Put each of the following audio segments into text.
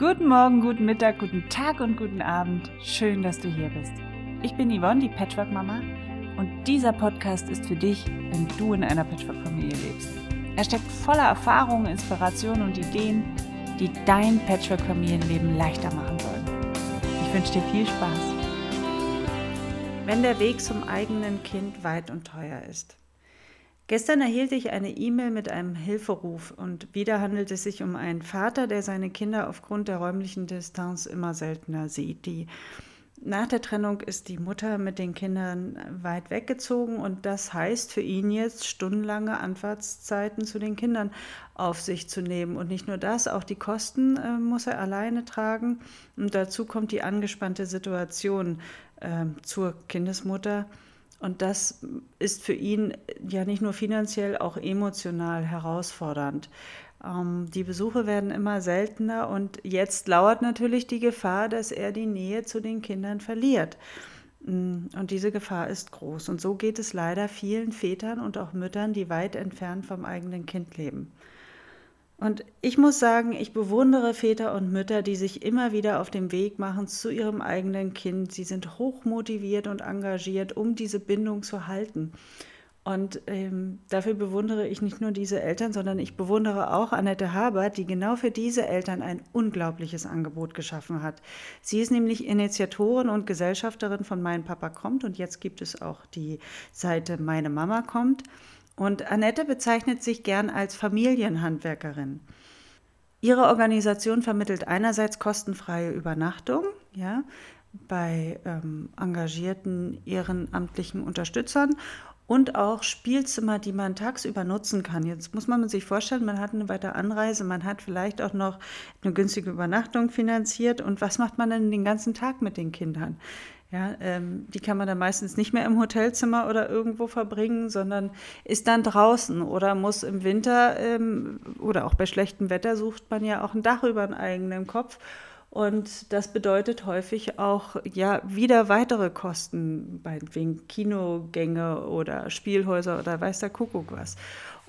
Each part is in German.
Guten Morgen, guten Mittag, guten Tag und guten Abend. Schön, dass du hier bist. Ich bin Yvonne, die Patchwork-Mama, und dieser Podcast ist für dich, wenn du in einer Patchwork-Familie lebst. Er steckt voller Erfahrungen, Inspirationen und Ideen, die dein Patchwork-Familienleben leichter machen sollen. Ich wünsche dir viel Spaß. Wenn der Weg zum eigenen Kind weit und teuer ist. Gestern erhielt ich eine E-Mail mit einem Hilferuf und wieder handelt es sich um einen Vater, der seine Kinder aufgrund der räumlichen Distanz immer seltener sieht. Die nach der Trennung ist die Mutter mit den Kindern weit weggezogen und das heißt für ihn jetzt stundenlange Anfahrtszeiten zu den Kindern auf sich zu nehmen. Und nicht nur das, auch die Kosten äh, muss er alleine tragen. Und dazu kommt die angespannte Situation äh, zur Kindesmutter und das ist für ihn ja nicht nur finanziell, auch emotional herausfordernd. Ähm, die Besuche werden immer seltener und jetzt lauert natürlich die Gefahr, dass er die Nähe zu den Kindern verliert. Mm, und diese Gefahr ist groß. Und so geht es leider vielen Vätern und auch Müttern, die weit entfernt vom eigenen Kind leben. Und ich muss sagen, ich bewundere Väter und Mütter, die sich immer wieder auf den Weg machen zu ihrem eigenen Kind. Sie sind hochmotiviert und engagiert, um diese Bindung zu halten. Und ähm, dafür bewundere ich nicht nur diese Eltern, sondern ich bewundere auch Annette Haber, die genau für diese Eltern ein unglaubliches Angebot geschaffen hat. Sie ist nämlich Initiatorin und Gesellschafterin von Mein Papa kommt und jetzt gibt es auch die Seite Meine Mama kommt. Und Annette bezeichnet sich gern als Familienhandwerkerin. Ihre Organisation vermittelt einerseits kostenfreie Übernachtung ja, bei ähm, engagierten ehrenamtlichen Unterstützern und auch Spielzimmer, die man tagsüber nutzen kann. Jetzt muss man sich vorstellen, man hat eine weitere Anreise, man hat vielleicht auch noch eine günstige Übernachtung finanziert und was macht man denn den ganzen Tag mit den Kindern? Ja, ähm, die kann man dann meistens nicht mehr im Hotelzimmer oder irgendwo verbringen, sondern ist dann draußen oder muss im Winter ähm, oder auch bei schlechtem Wetter sucht man ja auch ein Dach über den eigenen Kopf. Und das bedeutet häufig auch ja wieder weitere Kosten, wegen Kinogänge oder Spielhäuser oder weiß der Kuckuck was.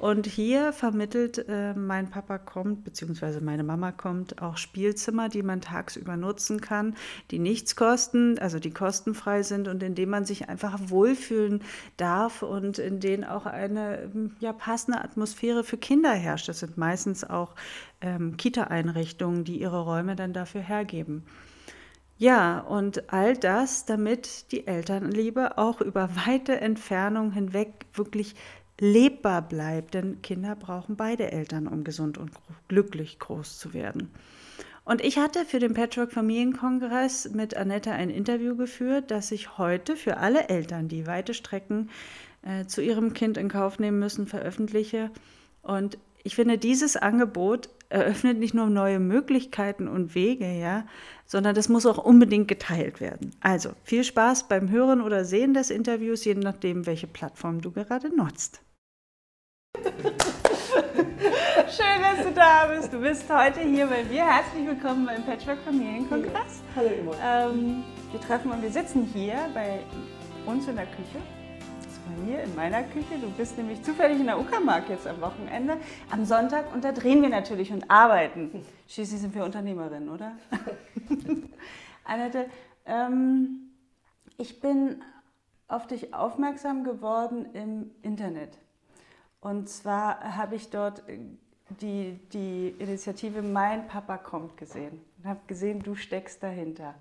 Und hier vermittelt äh, mein Papa kommt, beziehungsweise meine Mama kommt, auch Spielzimmer, die man tagsüber nutzen kann, die nichts kosten, also die kostenfrei sind und in denen man sich einfach wohlfühlen darf und in denen auch eine ja, passende Atmosphäre für Kinder herrscht. Das sind meistens auch ähm, Kita-Einrichtungen, die ihre Räume dann dafür hergeben. Ja, und all das, damit die Elternliebe auch über weite Entfernung hinweg wirklich lebbar bleibt, denn Kinder brauchen beide Eltern, um gesund und glücklich groß zu werden. Und ich hatte für den Patchwork Familienkongress mit Annette ein Interview geführt, das ich heute für alle Eltern, die weite Strecken äh, zu ihrem Kind in Kauf nehmen müssen, veröffentliche. Und ich finde, dieses Angebot eröffnet nicht nur neue Möglichkeiten und Wege, ja, sondern das muss auch unbedingt geteilt werden. Also viel Spaß beim Hören oder Sehen des Interviews, je nachdem, welche Plattform du gerade nutzt. Schön, dass du da bist. Du bist heute hier bei mir. Herzlich willkommen beim Patchwork Familienkongress. Hallo immer. Ähm, wir treffen und wir sitzen hier bei uns in der Küche. Das ist bei mir in meiner Küche. Du bist nämlich zufällig in der Uckermark jetzt am Wochenende, am Sonntag und da drehen wir natürlich und arbeiten. Schließlich sind wir Unternehmerinnen, oder? Annette, ähm, ich bin auf dich aufmerksam geworden im Internet. Und zwar habe ich dort äh, die, die Initiative Mein Papa kommt gesehen und habe gesehen, du steckst dahinter.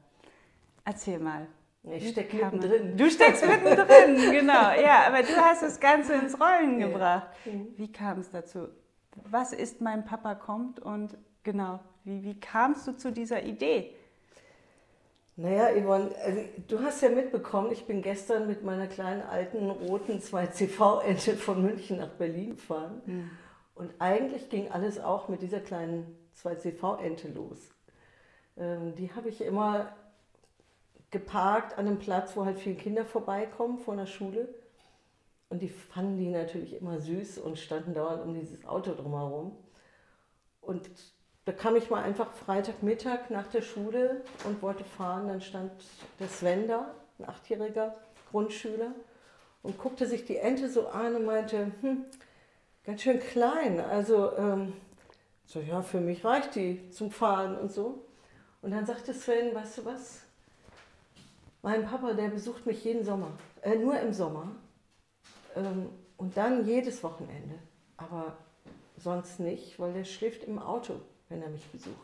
Erzähl mal. Ich stecke mittendrin. Du steckst mittendrin, genau. Ja, aber du hast das Ganze ins Rollen gebracht. Wie kam es dazu? Was ist Mein Papa kommt und genau, wie, wie kamst du zu dieser Idee? Naja, Yvonne, also, du hast ja mitbekommen, ich bin gestern mit meiner kleinen alten roten 2CV-Ente von München nach Berlin gefahren. Mhm. Und eigentlich ging alles auch mit dieser kleinen 2CV-Ente los. Ähm, die habe ich immer geparkt an einem Platz, wo halt viele Kinder vorbeikommen von der Schule. Und die fanden die natürlich immer süß und standen dauernd um dieses Auto drumherum. Und da kam ich mal einfach Freitagmittag nach der Schule und wollte fahren. Dann stand der Sven da, ein achtjähriger Grundschüler, und guckte sich die Ente so an und meinte, hm, ganz schön klein. Also, ähm, so ja, für mich reicht die zum Fahren und so. Und dann sagte Sven, weißt du was? Mein Papa, der besucht mich jeden Sommer, äh, nur im Sommer. Ähm, und dann jedes Wochenende. Aber sonst nicht, weil der schläft im Auto, wenn er mich besucht.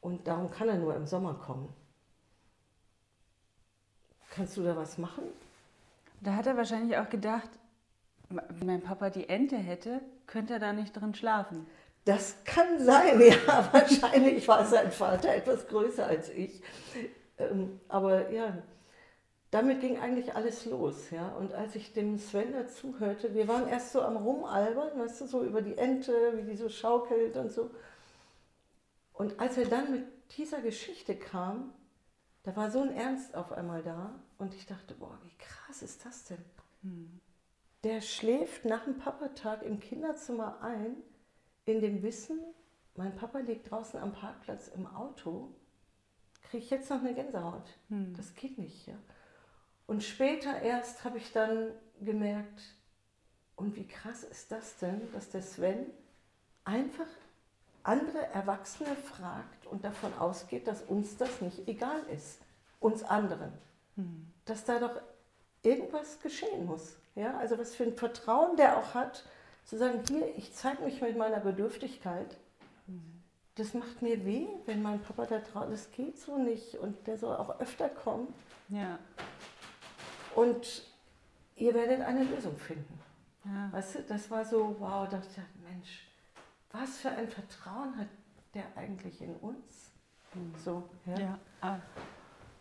Und darum kann er nur im Sommer kommen. Kannst du da was machen? Da hat er wahrscheinlich auch gedacht, wenn mein Papa die Ente hätte, könnte er da nicht drin schlafen. Das kann sein, ja. Wahrscheinlich war sein Vater etwas größer als ich. Ähm, aber ja, damit ging eigentlich alles los. Ja. Und als ich dem Sven dazuhörte, wir waren erst so am Rumalbern, weißt du, so über die Ente, wie die so schaukelt und so. Und als er dann mit dieser Geschichte kam, da war so ein Ernst auf einmal da und ich dachte, boah, wie krass ist das denn? Hm. Der schläft nach dem Papatag im Kinderzimmer ein, in dem Wissen, mein Papa liegt draußen am Parkplatz im Auto, kriege ich jetzt noch eine Gänsehaut. Hm. Das geht nicht. Ja? Und später erst habe ich dann gemerkt, und wie krass ist das denn, dass der Sven einfach andere Erwachsene fragt und davon ausgeht, dass uns das nicht egal ist, uns anderen. Hm. Dass da doch irgendwas geschehen muss. Ja? Also was für ein Vertrauen der auch hat, zu sagen, hier, ich zeige mich mit meiner Bedürftigkeit. Hm. Das macht mir weh, wenn mein Papa da draußen, das geht so nicht und der soll auch öfter kommen. Ja. Und ihr werdet eine Lösung finden. Ja. Weißt du, das war so, wow, dachte ich, Mensch, was für ein Vertrauen hat der eigentlich in uns? Mhm. So, ja. Ja, ah.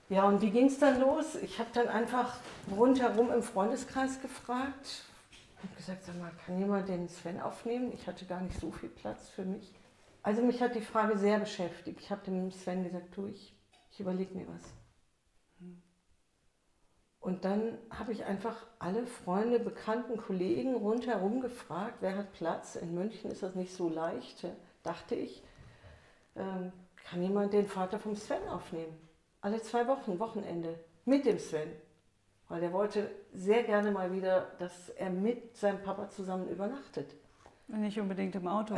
ja und wie ging es dann los? Ich habe dann einfach rundherum im Freundeskreis gefragt und gesagt, sag mal, kann jemand den Sven aufnehmen? Ich hatte gar nicht so viel Platz für mich. Also mich hat die Frage sehr beschäftigt. Ich habe dem Sven gesagt, du, ich, ich überlege mir was. Und dann habe ich einfach alle Freunde, Bekannten, Kollegen rundherum gefragt, wer hat Platz. In München ist das nicht so leicht, dachte ich. Ähm, kann jemand den Vater vom Sven aufnehmen? Alle zwei Wochen, Wochenende, mit dem Sven. Weil er wollte sehr gerne mal wieder, dass er mit seinem Papa zusammen übernachtet. Nicht unbedingt im Auto.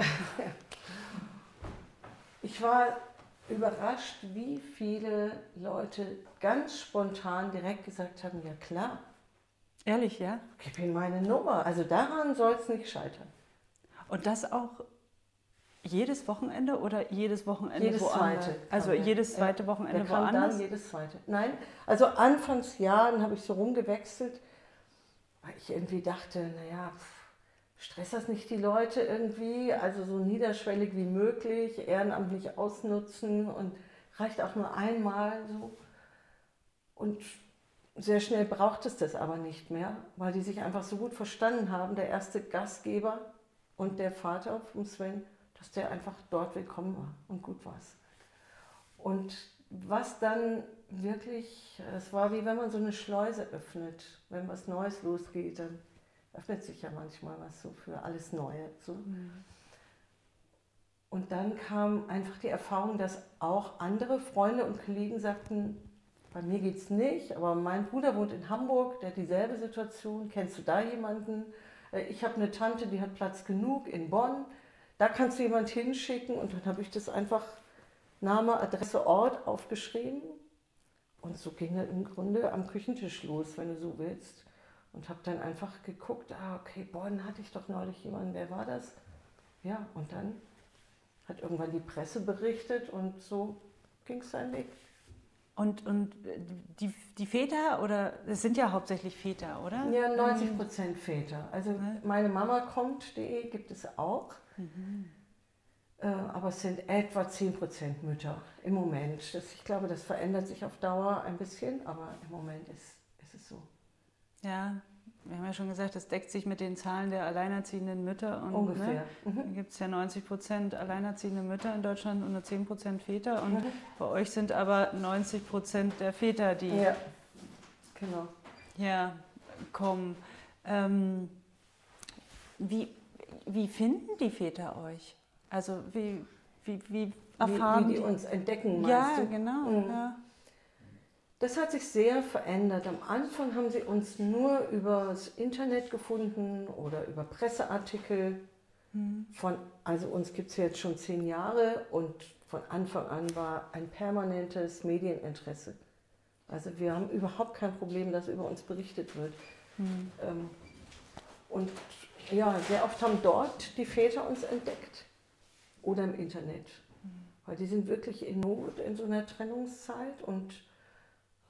ich war überrascht, wie viele Leute ganz spontan direkt gesagt haben, ja klar. Ehrlich, ja? Gib ihm meine Nummer. Also daran soll es nicht scheitern. Und das auch jedes Wochenende oder jedes Wochenende jedes woanders? Zweite also der, jedes zweite Wochenende der kam woanders? Dann jedes zweite. Nein, also Anfangsjahren habe ich so rumgewechselt, weil ich irgendwie dachte, naja, stress das nicht die Leute irgendwie, also so niederschwellig wie möglich, ehrenamtlich ausnutzen und reicht auch nur einmal so. Und sehr schnell braucht es das aber nicht mehr, weil die sich einfach so gut verstanden haben, der erste Gastgeber und der Vater von Sven, dass der einfach dort willkommen war und gut war es. Und was dann wirklich, es war wie wenn man so eine Schleuse öffnet, wenn was Neues losgeht, dann öffnet sich ja manchmal was so für alles Neue. So. Mhm. Und dann kam einfach die Erfahrung, dass auch andere Freunde und Kollegen sagten, bei mir geht es nicht, aber mein Bruder wohnt in Hamburg, der hat dieselbe Situation. Kennst du da jemanden? Äh, ich habe eine Tante, die hat Platz genug in Bonn. Da kannst du jemanden hinschicken. Und dann habe ich das einfach Name, Adresse, Ort aufgeschrieben. Und so ging er im Grunde am Küchentisch los, wenn du so willst und habe dann einfach geguckt, ah, okay, Bonn hatte ich doch neulich jemanden, wer war das? Ja, und dann hat irgendwann die Presse berichtet und so ging es seinen Weg. Und, und die, die Väter, oder es sind ja hauptsächlich Väter, oder? Ja, 90 ähm, Prozent Väter. Also ne? meine Mama kommt.de gibt es auch. Mhm. Äh, aber es sind etwa 10 Prozent Mütter im Moment. Das, ich glaube, das verändert sich auf Dauer ein bisschen, aber im Moment ist. Ja, wir haben ja schon gesagt, das deckt sich mit den Zahlen der alleinerziehenden Mütter. Und, Ungefähr. Ne, mhm. Da gibt es ja 90 Prozent alleinerziehende Mütter in Deutschland und nur 10 Prozent Väter. Und mhm. bei euch sind aber 90 Prozent der Väter, die ja. Genau. Ja, kommen. Ähm, wie, wie finden die Väter euch? Also wie, wie, wie erfahren wie, wie die uns entdecken, meinst ja, du? Genau, mhm. ja, das hat sich sehr verändert. Am Anfang haben sie uns nur über das Internet gefunden oder über Presseartikel. Mhm. Von, also uns gibt es jetzt schon zehn Jahre und von Anfang an war ein permanentes Medieninteresse. Also wir haben überhaupt kein Problem, dass über uns berichtet wird. Mhm. Ähm, und ja, sehr oft haben dort die Väter uns entdeckt oder im Internet. Mhm. Weil die sind wirklich in Not in so einer Trennungszeit und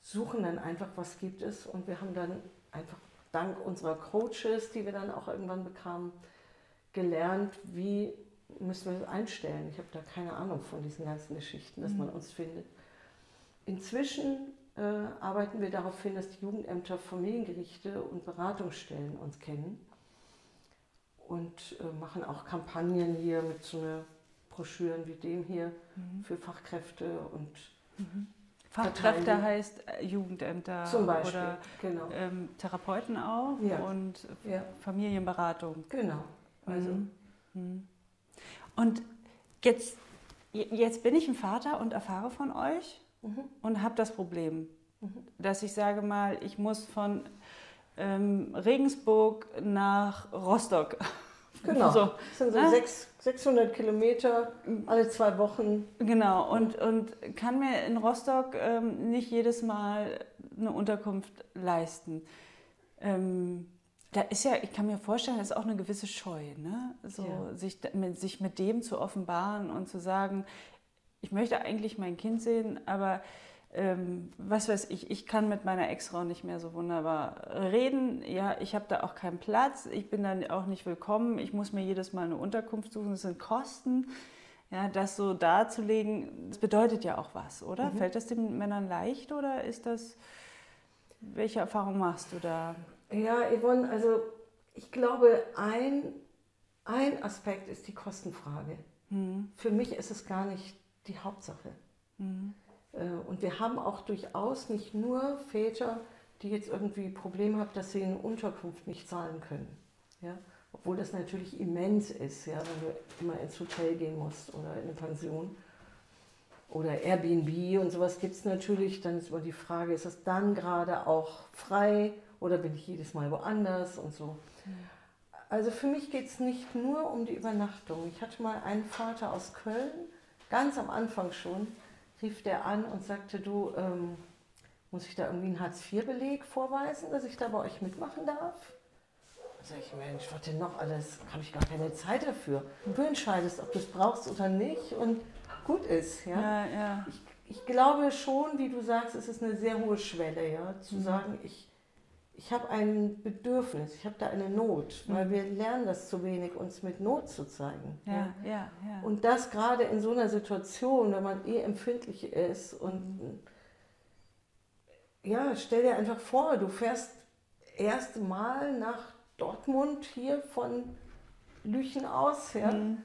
suchen dann einfach, was gibt es. Und wir haben dann einfach dank unserer Coaches, die wir dann auch irgendwann bekamen, gelernt, wie müssen wir das einstellen. Ich habe da keine Ahnung von diesen ganzen Geschichten, dass mhm. man uns findet. Inzwischen äh, arbeiten wir darauf hin, dass die Jugendämter, Familiengerichte und Beratungsstellen uns kennen und äh, machen auch Kampagnen hier mit so einer Broschüren wie dem hier mhm. für Fachkräfte und mhm. Fachkräfte heißt äh, Jugendämter Beispiel, oder genau. ähm, Therapeuten auch ja. und ja. Familienberatung. Genau. Also. Mhm. mhm. Und jetzt, jetzt bin ich ein Vater und erfahre von euch mhm. und habe das Problem, mhm. dass ich sage mal, ich muss von ähm, Regensburg nach Rostock. Genau, so, das sind so ne? 600 Kilometer alle zwei Wochen. Genau, und, und kann mir in Rostock ähm, nicht jedes Mal eine Unterkunft leisten. Ähm, da ist ja, ich kann mir vorstellen, da ist auch eine gewisse Scheu, ne? so, ja. sich, mit, sich mit dem zu offenbaren und zu sagen, ich möchte eigentlich mein Kind sehen, aber ähm, was weiß ich, ich kann mit meiner Ex-Frau nicht mehr so wunderbar reden. Ja, ich habe da auch keinen Platz, ich bin dann auch nicht willkommen, ich muss mir jedes Mal eine Unterkunft suchen, das sind Kosten. Ja, das so darzulegen, das bedeutet ja auch was, oder? Mhm. Fällt das den Männern leicht oder ist das, welche Erfahrung machst du da? Ja, Yvonne, also ich glaube, ein, ein Aspekt ist die Kostenfrage. Mhm. Für mich ist es gar nicht die Hauptsache. Mhm. Äh, und wir haben auch durchaus nicht nur Väter, die jetzt irgendwie Probleme haben, dass sie eine Unterkunft nicht zahlen können. Ja? Obwohl das natürlich immens ist, ja, wenn du immer ins Hotel gehen musst oder in eine Pension. Oder Airbnb und sowas gibt es natürlich. Dann ist immer die Frage, ist das dann gerade auch frei oder bin ich jedes Mal woanders und so. Also für mich geht es nicht nur um die Übernachtung. Ich hatte mal einen Vater aus Köln, ganz am Anfang schon, rief der an und sagte, du, ähm, muss ich da irgendwie einen Hartz-IV-Beleg vorweisen, dass ich da bei euch mitmachen darf? Da sage ich, Mensch, was denn noch alles? Habe ich gar keine Zeit dafür. Du entscheidest, ob du es brauchst oder nicht und gut ist. Ja? ja, ja. Ich, ich, glaube schon, wie du sagst, es ist eine sehr hohe Schwelle, ja, zu mhm. sagen, ich, ich habe ein Bedürfnis, ich habe da eine Not, weil mhm. wir lernen das zu wenig, uns mit Not zu zeigen. Ja, ja, ja. Und das gerade in so einer Situation, wenn man eh empfindlich ist und mhm. ja, stell dir einfach vor, du fährst erste Mal nach Dortmund hier von Lüchen aus, ja, mhm.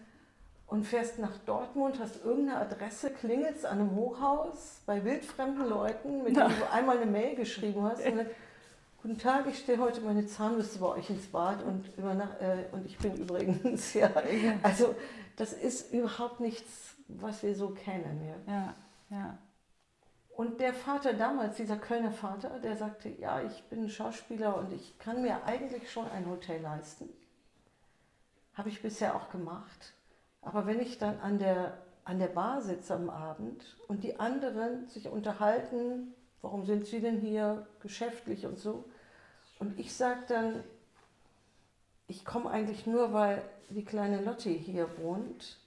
und fährst nach Dortmund, hast irgendeine Adresse, klingelst an einem Hochhaus bei wildfremden Leuten, mit denen du einmal eine Mail geschrieben hast. Und dann, Guten Tag, ich stelle heute meine Zahnbürste bei euch ins Bad und, äh, und ich bin übrigens, ja. Also, das ist überhaupt nichts, was wir so kennen. Ja. ja, ja. Und der Vater damals, dieser Kölner Vater, der sagte: Ja, ich bin Schauspieler und ich kann mir eigentlich schon ein Hotel leisten. Habe ich bisher auch gemacht. Aber wenn ich dann an der, an der Bar sitze am Abend und die anderen sich unterhalten, warum sind Sie denn hier geschäftlich und so? Und ich sage dann, ich komme eigentlich nur, weil die kleine Lotti hier wohnt.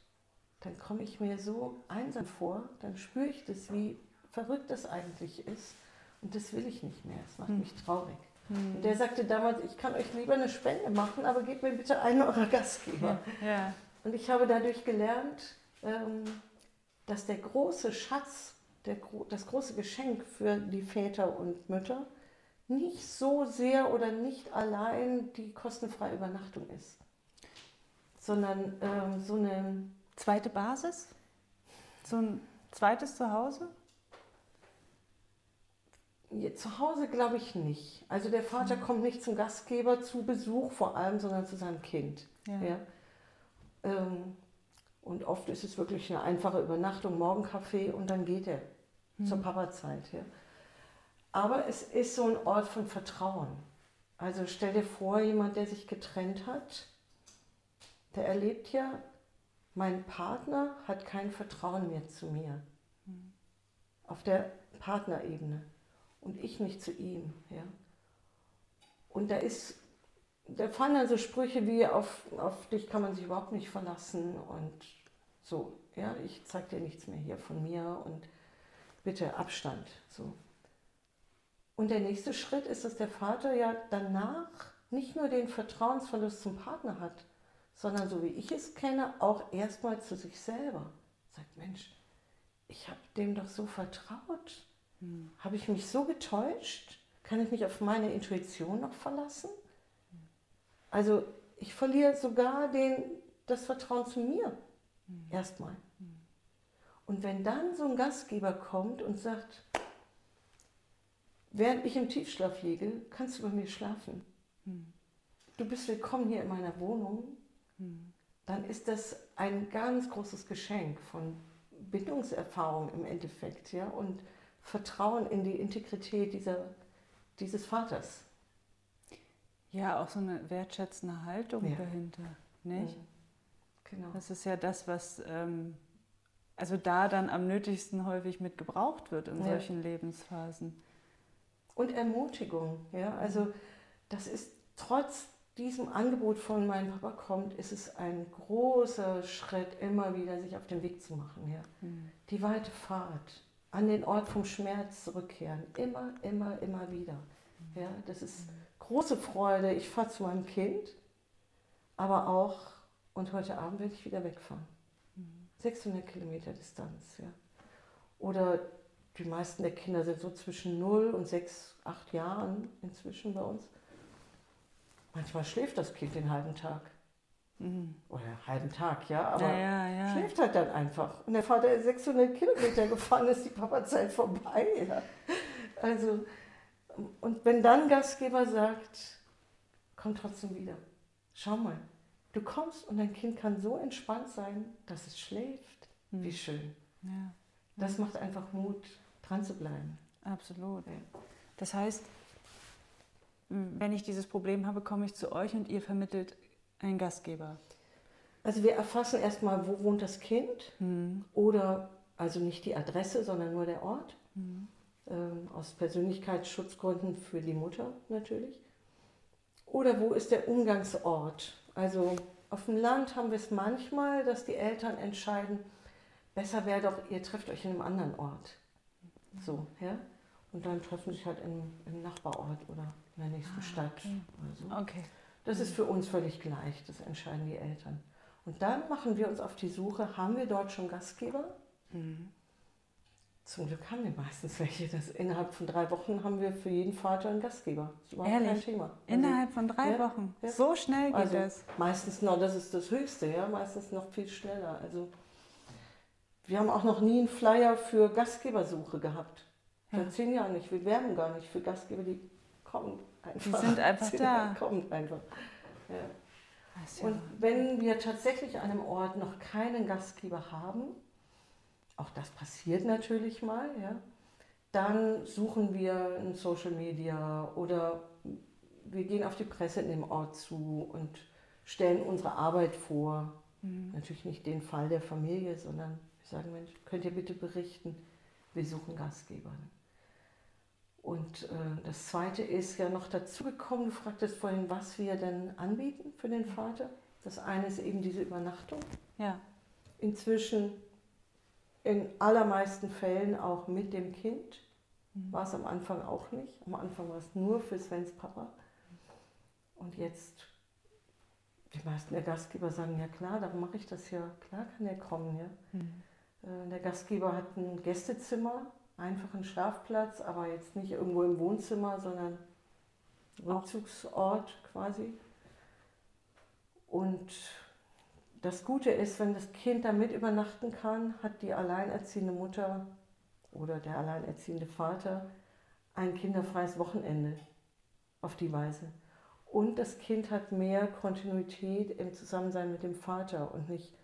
Dann komme ich mir so einsam vor, dann spüre ich das, wie verrückt das eigentlich ist. Und das will ich nicht mehr. Das macht hm. mich traurig. Hm. Und der sagte damals, ich kann euch lieber eine Spende machen, aber gebt mir bitte einen eurer Gastgeber. Ja. Ja. Und ich habe dadurch gelernt, ähm, dass der große Schatz der, das große Geschenk für die Väter und Mütter nicht so sehr oder nicht allein die kostenfreie Übernachtung ist, sondern ähm, so eine zweite Basis, so ein zweites Zuhause. Zu Hause glaube ich nicht. Also der Vater mhm. kommt nicht zum Gastgeber zu Besuch vor allem, sondern zu seinem Kind. Ja. ja. Ähm, und oft ist es wirklich eine einfache Übernachtung, Morgenkaffee und dann geht er mhm. zur Papazeit. Ja. Aber es ist so ein Ort von Vertrauen. Also stell dir vor, jemand, der sich getrennt hat, der erlebt ja, mein Partner hat kein Vertrauen mehr zu mir. Mhm. Auf der Partnerebene. Und ich nicht zu ihm. Ja. Und da ist, da fallen dann so Sprüche wie, auf, auf dich kann man sich überhaupt nicht verlassen und so, ja, ich zeig dir nichts mehr hier von mir und bitte Abstand. So. Und der nächste Schritt ist, dass der Vater ja danach nicht nur den Vertrauensverlust zum Partner hat, sondern so wie ich es kenne, auch erstmal zu sich selber. Sagt, Mensch, ich habe dem doch so vertraut. Hm. Habe ich mich so getäuscht? Kann ich mich auf meine Intuition noch verlassen? Also ich verliere sogar den, das Vertrauen zu mir. Hm. Erstmal. Hm. Und wenn dann so ein Gastgeber kommt und sagt, während ich im Tiefschlaf liege, kannst du bei mir schlafen. Hm. Du bist willkommen hier in meiner Wohnung. Hm. Dann ist das ein ganz großes Geschenk von Bindungserfahrung im Endeffekt, ja, und Vertrauen in die Integrität dieser, dieses Vaters. Ja, auch so eine wertschätzende Haltung ja. dahinter, nicht? Mhm. Genau. Das ist ja das, was ähm, also da dann am nötigsten häufig mit gebraucht wird in ja. solchen Lebensphasen. Und Ermutigung, ja, also das ist trotz diesem Angebot von meinem Papa kommt, ist es ein großer Schritt, immer wieder sich auf den Weg zu machen. Ja. Mhm. Die weite Fahrt, an den Ort vom Schmerz zurückkehren, immer, immer, immer wieder. Mhm. Ja, das ist große Freude. Ich fahre zu meinem Kind, aber auch, und heute Abend werde ich wieder wegfahren. 600 Kilometer Distanz. Ja. Oder die meisten der Kinder sind so zwischen 0 und 6, 8 Jahren inzwischen bei uns. Manchmal schläft das Kind den halben Tag. Mhm. Oder einen halben Tag, ja, aber ja, ja, ja. schläft halt dann einfach. Und der Vater ist 600 Kilometer gefahren, ist die Papazeit vorbei. Ja. Also, und wenn dann Gastgeber sagt, komm trotzdem wieder, schau mal, Du kommst und dein Kind kann so entspannt sein, dass es schläft. Hm. Wie schön. Ja. Das macht einfach Mut, dran zu bleiben. Absolut. Das heißt, wenn ich dieses Problem habe, komme ich zu euch und ihr vermittelt einen Gastgeber. Also wir erfassen erstmal, wo wohnt das Kind hm. oder also nicht die Adresse, sondern nur der Ort. Hm. Ähm, aus Persönlichkeitsschutzgründen für die Mutter natürlich. Oder wo ist der Umgangsort? Also auf dem Land haben wir es manchmal, dass die Eltern entscheiden, besser wäre doch, ihr trefft euch in einem anderen Ort. So, ja? Und dann treffen sich halt im, im Nachbarort oder in der nächsten ah, Stadt. Okay. Oder so. okay. Das ist für uns völlig gleich, das entscheiden die Eltern. Und dann machen wir uns auf die Suche, haben wir dort schon Gastgeber? Mhm. Zum Glück haben wir meistens welche. Das innerhalb von drei Wochen haben wir für jeden Vater einen Gastgeber. Das ist überhaupt Ehrlich? kein Thema. Also, innerhalb von drei ja, Wochen? Ja. So schnell geht also, das? Meistens noch, das ist das Höchste, ja, meistens noch viel schneller. Also wir haben auch noch nie einen Flyer für Gastgebersuche gehabt. Ja. Seit zehn Jahren nicht. Wir werben gar nicht für Gastgeber, die kommen einfach. Die sind einfach da. Kommen einfach. Ja. Und wenn wir tatsächlich an einem Ort noch keinen Gastgeber haben, auch das passiert natürlich mal, ja. Dann suchen wir in Social Media oder wir gehen auf die Presse in dem Ort zu und stellen unsere Arbeit vor. Mhm. Natürlich nicht den Fall der Familie, sondern wir sagen, Mensch, könnt ihr bitte berichten, wir suchen Gastgeber. Und äh, das Zweite ist ja noch dazugekommen, du fragtest vorhin, was wir denn anbieten für den Vater. Das eine ist eben diese Übernachtung. Ja. Inzwischen in allermeisten Fällen auch mit dem Kind. Mhm. War es am Anfang auch nicht. Am Anfang war es nur für Svens Papa. Und jetzt, die meisten der Gastgeber sagen, ja klar, darum mache ich das ja. Klar kann er kommen. Ja. Mhm. Äh, der Gastgeber hat ein Gästezimmer, einfach einen Schlafplatz, aber jetzt nicht irgendwo im Wohnzimmer, sondern Rückzugsort quasi. Und das Gute ist, wenn das Kind da mit übernachten kann, hat die alleinerziehende Mutter oder der alleinerziehende Vater ein kinderfreies Wochenende auf die Weise. Und das Kind hat mehr Kontinuität im Zusammensein mit dem Vater und nicht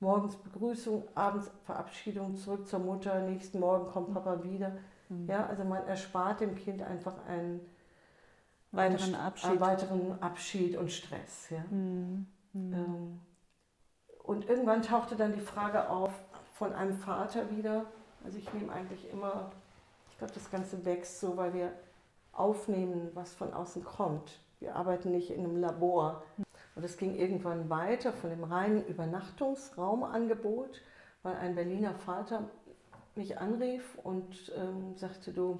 morgens Begrüßung, abends Verabschiedung, zurück zur Mutter, nächsten Morgen kommt Papa wieder. Mhm. Ja, also man erspart dem Kind einfach einen weiteren, Abschied. Einen weiteren Abschied und Stress. Ja. Mhm. Mhm. Ähm, Und irgendwann tauchte dann die Frage auf von einem Vater wieder. Also ich nehme eigentlich immer, ich glaube, das Ganze wächst so, weil wir aufnehmen, was von außen kommt. Wir arbeiten nicht in einem Labor. Und es ging irgendwann weiter von dem reinen Übernachtungsraumangebot, weil ein Berliner Vater mich anrief und ähm, sagte, du,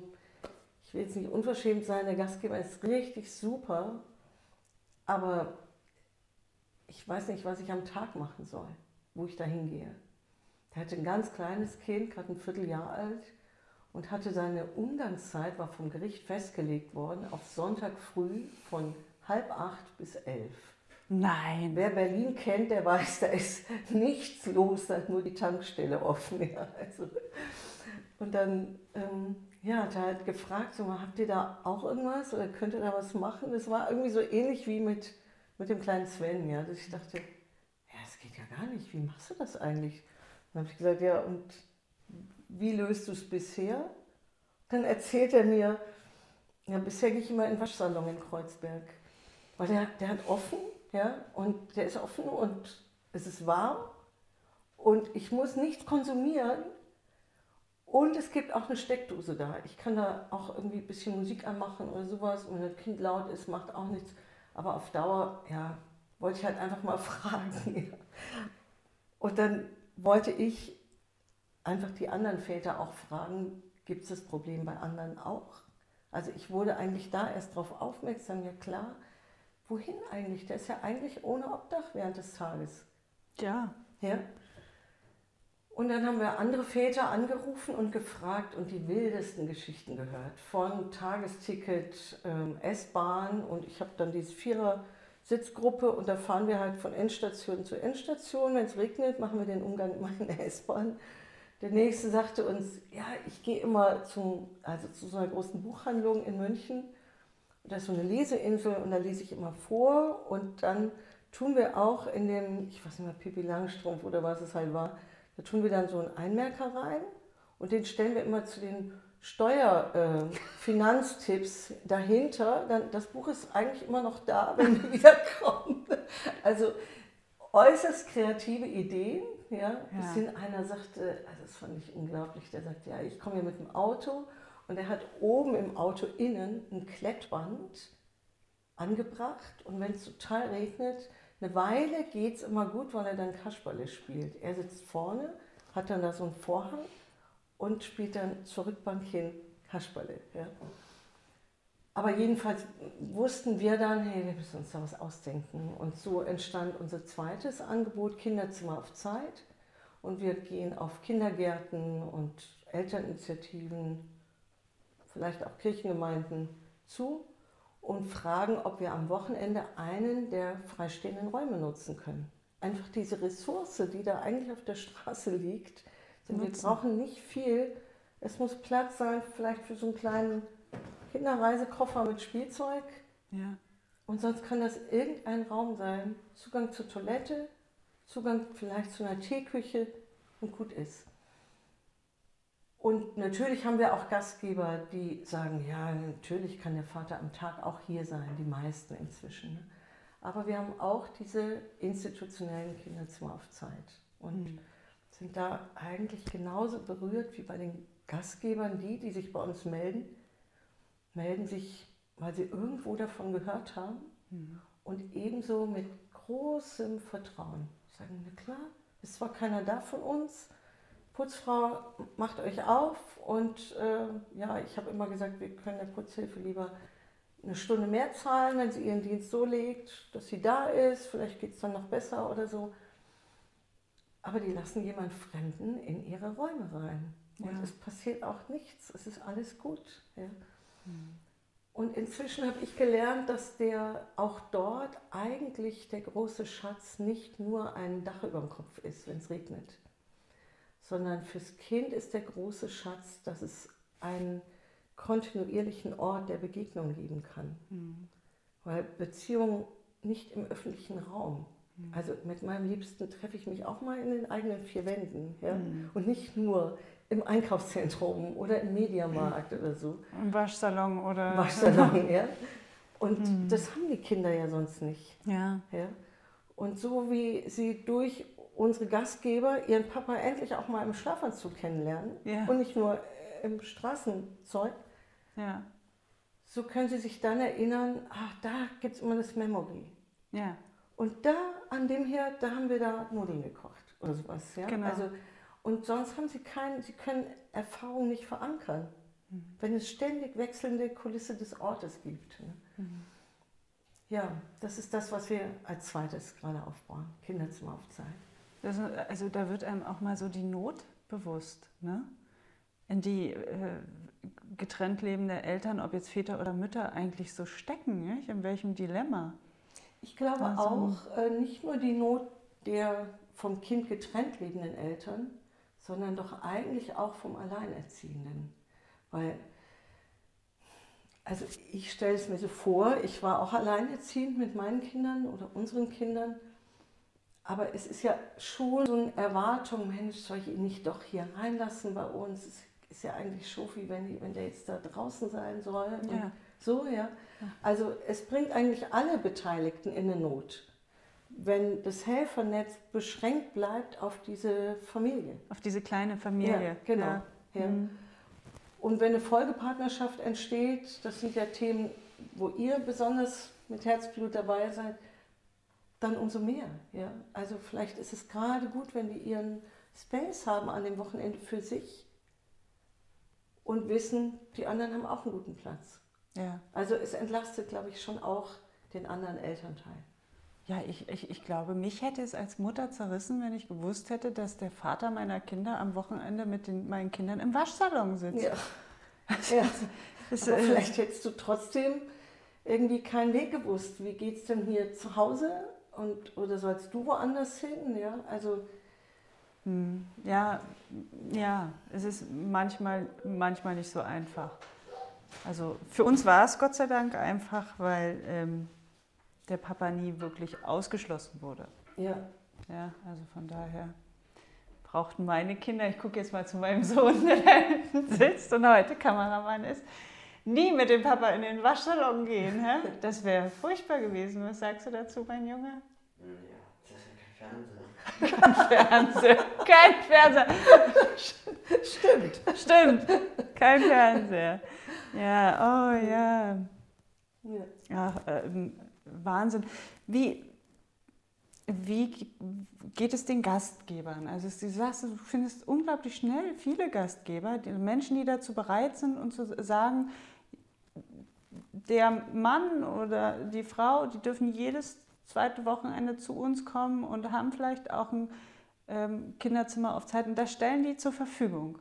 ich will jetzt nicht unverschämt sein, der Gastgeber ist richtig super, aber ich weiß nicht, was ich am Tag machen soll, wo ich da hingehe. Er hatte ein ganz kleines Kind, gerade ein Vierteljahr alt, und hatte seine Umgangszeit, war vom Gericht festgelegt worden, auf Sonntag früh von halb acht bis elf. Nein. Wer Berlin kennt, der weiß, da ist nichts los, da ist nur die Tankstelle offen. Ja, also. Und dann ähm, ja, hat er halt gefragt, so, habt ihr da auch irgendwas oder könnt ihr da was machen? Das war irgendwie so ähnlich wie mit, mit dem kleinen Sven, ja, dass ich dachte, ja, das geht ja gar nicht, wie machst du das eigentlich? Dann habe ich gesagt, ja, und wie löst du es bisher? Dann erzählt er mir, ja, bisher gehe ich immer in den Waschsalon in Kreuzberg, weil der, der hat offen, ja, und der ist offen und es ist warm und ich muss nichts konsumieren und es gibt auch eine Steckdose da. Ich kann da auch irgendwie ein bisschen Musik anmachen oder sowas und wenn das Kind laut ist, macht auch nichts. Aber auf Dauer, ja, wollte ich halt einfach mal fragen. Und dann wollte ich einfach die anderen Väter auch fragen, gibt es das Problem bei anderen auch? Also ich wurde eigentlich da erst darauf aufmerksam, ja klar, wohin eigentlich? Der ist ja eigentlich ohne Obdach während des Tages. Ja. Ja. Und dann haben wir andere Väter angerufen und gefragt und die wildesten Geschichten gehört. Von Tagesticket, ähm, S-Bahn und ich habe dann diese Vierer-Sitzgruppe und da fahren wir halt von Endstation zu Endstation. Wenn es regnet, machen wir den Umgang immer in der S-Bahn. Der nächste sagte uns, ja, ich gehe immer zum, also zu so einer großen Buchhandlung in München. Da ist so eine Leseinsel und da lese ich immer vor. Und dann tun wir auch in dem, ich weiß nicht mehr, Pipi Langstrumpf oder was es halt war, da tun wir dann so einen Einmerker rein und den stellen wir immer zu den Steuerfinanztipps äh, dahinter. Dann, das Buch ist eigentlich immer noch da, wenn wir wiederkommen. Also äußerst kreative Ideen ja, ja. Bis hin einer sagte, also das fand ich unglaublich, der sagte, ja, ich komme hier mit dem Auto und er hat oben im Auto innen ein Klettband angebracht und wenn es total regnet, eine Weile geht es immer gut, weil er dann Kasperle spielt. Er sitzt vorne, hat dann da so einen Vorhang und spielt dann zur Rückbank hin Kasperle. Ja. Aber jedenfalls wussten wir dann, hey, wir müssen uns da was ausdenken. Und so entstand unser zweites Angebot, Kinderzimmer auf Zeit. Und wir gehen auf Kindergärten und Elterninitiativen, vielleicht auch Kirchengemeinden zu und fragen, ob wir am Wochenende einen der freistehenden Räume nutzen können. Einfach diese Ressource, die da eigentlich auf der Straße liegt. Denn wir brauchen nicht viel. Es muss Platz sein, vielleicht für so einen kleinen Kinderreisekoffer mit Spielzeug. Ja. Und sonst kann das irgendein Raum sein. Zugang zur Toilette, Zugang vielleicht zu einer Teeküche und gut ist. Und natürlich haben wir auch Gastgeber, die sagen, ja, natürlich kann der Vater am Tag auch hier sein, die meisten inzwischen. Ne? Aber wir haben auch diese institutionellen Kinderzimmer auf Zeit und mhm. sind da eigentlich genauso berührt wie bei den Gastgebern, die, die sich bei uns melden, melden sich, weil sie irgendwo davon gehört haben mhm. und ebenso mit großem Vertrauen sagen, na klar, ist zwar keiner da von uns, Putzfrau, macht euch auf und äh, ja, ich habe immer gesagt, wir können der Putzhilfe lieber eine Stunde mehr zahlen, wenn sie ihren Dienst so legt, dass sie da ist, vielleicht geht es dann noch besser oder so. Aber die lassen jemand Fremden in ihre Räume rein. Und ja. es passiert auch nichts, es ist alles gut. Ja. Und inzwischen habe ich gelernt, dass der auch dort eigentlich der große Schatz nicht nur ein Dach über dem Kopf ist, wenn es regnet, sondern fürs Kind ist der große Schatz, dass es einen kontinuierlichen Ort der Begegnung geben kann. Mhm. Weil Beziehung nicht im öffentlichen Raum. Mhm. Also mit meinem Liebsten treffe ich mich auch mal in den eigenen vier Wänden. Ja? Mhm. Und nicht nur im Einkaufszentrum oder im Mediamarkt oder so. Im Waschsalon oder. Waschsalon, ja. Und mhm. das haben die Kinder ja sonst nicht. Ja. ja. Und so wie sie durch unsere Gastgeber ihren Papa endlich auch mal im Schlafanzug kennenlernen Ja. und nicht nur im Straßenzeug. Ja. So können sie sich dann erinnern, ach, da gibt es immer das Memory. Ja. Und da, an dem Herd, da haben wir da Nudeln gekocht oder sowas. Ja? Genau. Also, und sonst haben sie keinen, sie können Erfahrung nicht verankern, Mhm. wenn es ständig wechselnde Kulisse des Ortes gibt. Ne? Mhm. Ja, das ist das, was wir als zweites gerade aufbauen, Kinderzimmer auf Zeit. Das, also da wird einem auch mal so die Not bewusst, ne? in die äh, getrennt lebende Eltern, ob jetzt Väter oder Mütter, eigentlich so stecken, nicht? in welchem Dilemma. Ich glaube Also- auch äh, nicht nur die Not der vom Kind getrennt lebenden Eltern, sondern doch eigentlich auch vom Alleinerziehenden. Weil, also ich stelle es mir so vor, ich war auch alleinerziehend mit meinen Kindern oder unseren Kindern, aber es ist ja schon so eine Erwartung, Mensch, soll ich ihn nicht doch hier reinlassen bei uns? Es ist ja eigentlich schon wie wenn, wenn der jetzt da draußen sein soll. Ja. So, ja. Also es bringt eigentlich alle Beteiligten in eine Not, wenn das Helfernetz beschränkt bleibt auf diese Familie. Auf diese kleine Familie. Ja, genau. Ja. Ja. Mhm. Und wenn eine Folgepartnerschaft entsteht, das sind ja Themen, wo ihr besonders mit Herzblut dabei seid, dann umso mehr. Ja? Also vielleicht ist es gerade gut, wenn die ihren Space haben an dem Wochenende für sich und wissen, die anderen haben auch einen guten Platz. Ja. Also es entlastet, glaube ich, schon auch den anderen Elternteil. Ja, ich, ich, ich glaube, mich hätte es als Mutter zerrissen, wenn ich gewusst hätte, dass der Vater meiner Kinder am Wochenende mit den, meinen Kindern im Waschsalon sitzt. Ja. ja. Das, Aber äh, vielleicht hättest du trotzdem irgendwie keinen Weg gewusst. Wie geht es denn hier zu Hause? Und, oder sollst du woanders hin? Ja, also Hm, Ja, ja, es ist manchmal, manchmal nicht so einfach. Also für uns war es Gott sei Dank einfach, weil ähm, der Papa nie wirklich ausgeschlossen wurde. ja, Ja, also von daher brauchten meine Kinder, ich gucke jetzt mal zu meinem Sohn, der da sitzt und heute Kameramann ist, nie mit dem Papa in den Waschsalon gehen. Hä? Das wäre furchtbar gewesen. Was sagst du dazu, mein Junge? Ja, das ist ja kein Fernseher. Fernseher. Kein Fernseher. stimmt. Stimmt. Kein Fernseher. Ja, oh ja. Ja. Ach, ähm, Wahnsinn. Wie, wie geht es den Gastgebern? Also du sagst, du findest unglaublich schnell viele Gastgeber, die Menschen, die dazu bereit sind und zu sagen, der Mann oder die Frau, die dürfen jedes zweite Wochenende zu uns kommen und haben vielleicht auch ein ähm, Kinderzimmer auf Zeit und das stellen die zur Verfügung.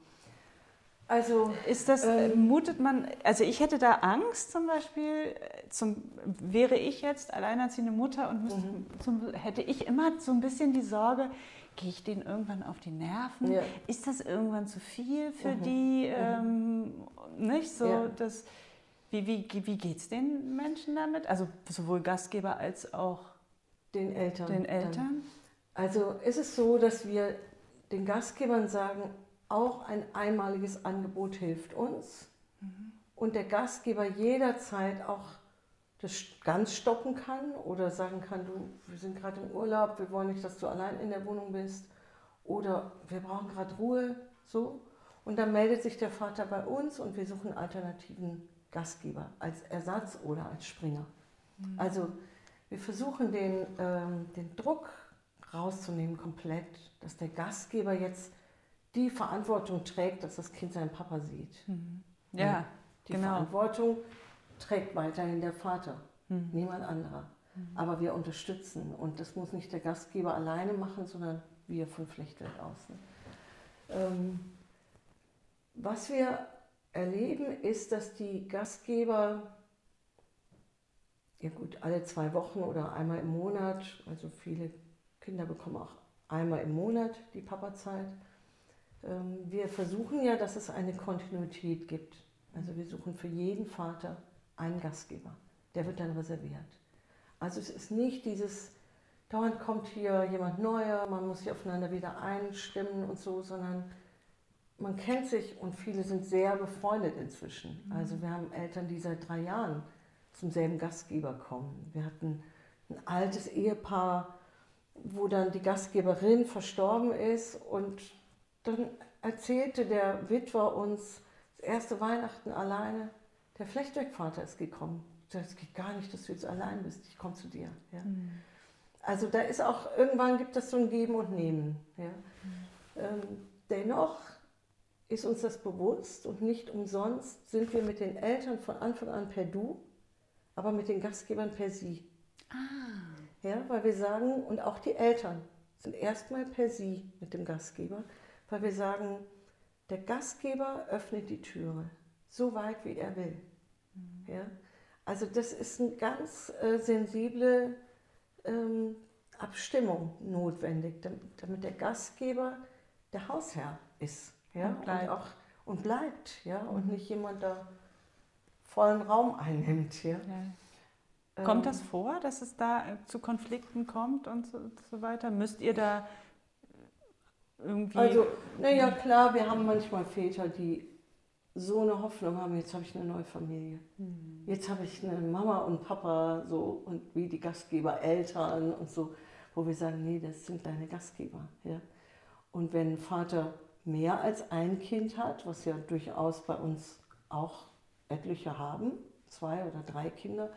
Also Ist das, äh, Ähm. mutet man, also ich hätte da Angst zum Beispiel, zum, wäre ich jetzt alleinerziehende Mutter und müsste, Mhm. zum, hätte ich immer so ein bisschen die Sorge, gehe ich denen irgendwann auf die Nerven? Ja. Ist das irgendwann zu viel für Mhm. die? Ähm, nicht so, Ja. das, wie, wie, wie geht es den Menschen damit? Also sowohl Gastgeber als auch den Eltern. den dann. Eltern? Also ist es so, dass wir den Gastgebern sagen, auch ein einmaliges Angebot hilft uns und der Gastgeber jederzeit auch das ganz stoppen kann oder sagen kann, du, wir sind gerade im Urlaub, wir wollen nicht, dass du allein in der Wohnung bist oder wir brauchen gerade Ruhe, so. Und dann meldet sich der Vater bei uns und wir suchen alternativen Gastgeber als Ersatz oder als Springer. Also wir versuchen den, ähm, den Druck rauszunehmen komplett, dass der Gastgeber jetzt die Verantwortung trägt, dass das Kind seinen Papa sieht. Ja, Die genau. Verantwortung trägt weiterhin der Vater, Mhm. niemand anderer. Aber wir unterstützen und das muss nicht der Gastgeber alleine machen, sondern wir von Flechtwelt aus. Ne? Ähm, was wir erleben, ist, dass die Gastgeber, ja gut, alle zwei Wochen oder einmal im Monat, also viele Kinder bekommen auch einmal im Monat die Papazeit. Ähm, wir versuchen ja, dass es eine Kontinuität gibt. Also wir suchen für jeden Vater einen Gastgeber. Der wird dann reserviert. Also es ist nicht dieses, dauernd kommt hier jemand Neuer, man muss sich aufeinander wieder einstimmen und so, sondern man kennt sich und viele sind sehr befreundet inzwischen. Also wir haben Eltern, die seit drei Jahren zum selben Gastgeber kommen. Wir hatten ein altes Ehepaar, wo dann die Gastgeberin verstorben ist und dann erzählte der Witwer uns, das erste Weihnachten alleine, der Flechtwegvater ist gekommen. Es geht gar nicht, dass du jetzt allein bist, ich komme zu dir. Ja. Mhm. Also da ist auch, irgendwann gibt es so ein Geben und Nehmen. Ja. Mhm. Ähm, dennoch ist uns das bewusst und nicht umsonst sind wir mit den Eltern von Anfang an per Du, aber mit den Gastgebern per Sie. Ah. Ja, weil wir sagen, und auch die Eltern sind erstmal per Sie mit dem Gastgeber, weil wir sagen, der Gastgeber öffnet die Türe so weit, wie er will. Mhm. Ja? Also das ist eine ganz äh, sensible ähm, Abstimmung notwendig, damit, damit, der Gastgeber der Hausherr ist. Ja? Und bleibt. Und, auch, und bleibt, ja, mhm. und nicht jemand da vollen Raum einnimmt. Ja? ja. Kommt ähm, das vor, dass es da äh, zu Konflikten kommt und so, so weiter? Müsst ihr da irgendwie. Also, naja, klar, wir haben manchmal Väter, die so eine Hoffnung haben, jetzt habe ich eine neue Familie. Mhm. Jetzt habe ich eine Mama und Papa so und wie die Gastgeber, Eltern und so, wo wir sagen, nee, das sind deine Gastgeber. Ja? Und wenn Vater mehr als ein Kind hat, was ja durchaus bei uns auch etliche haben, zwei oder drei Kinder,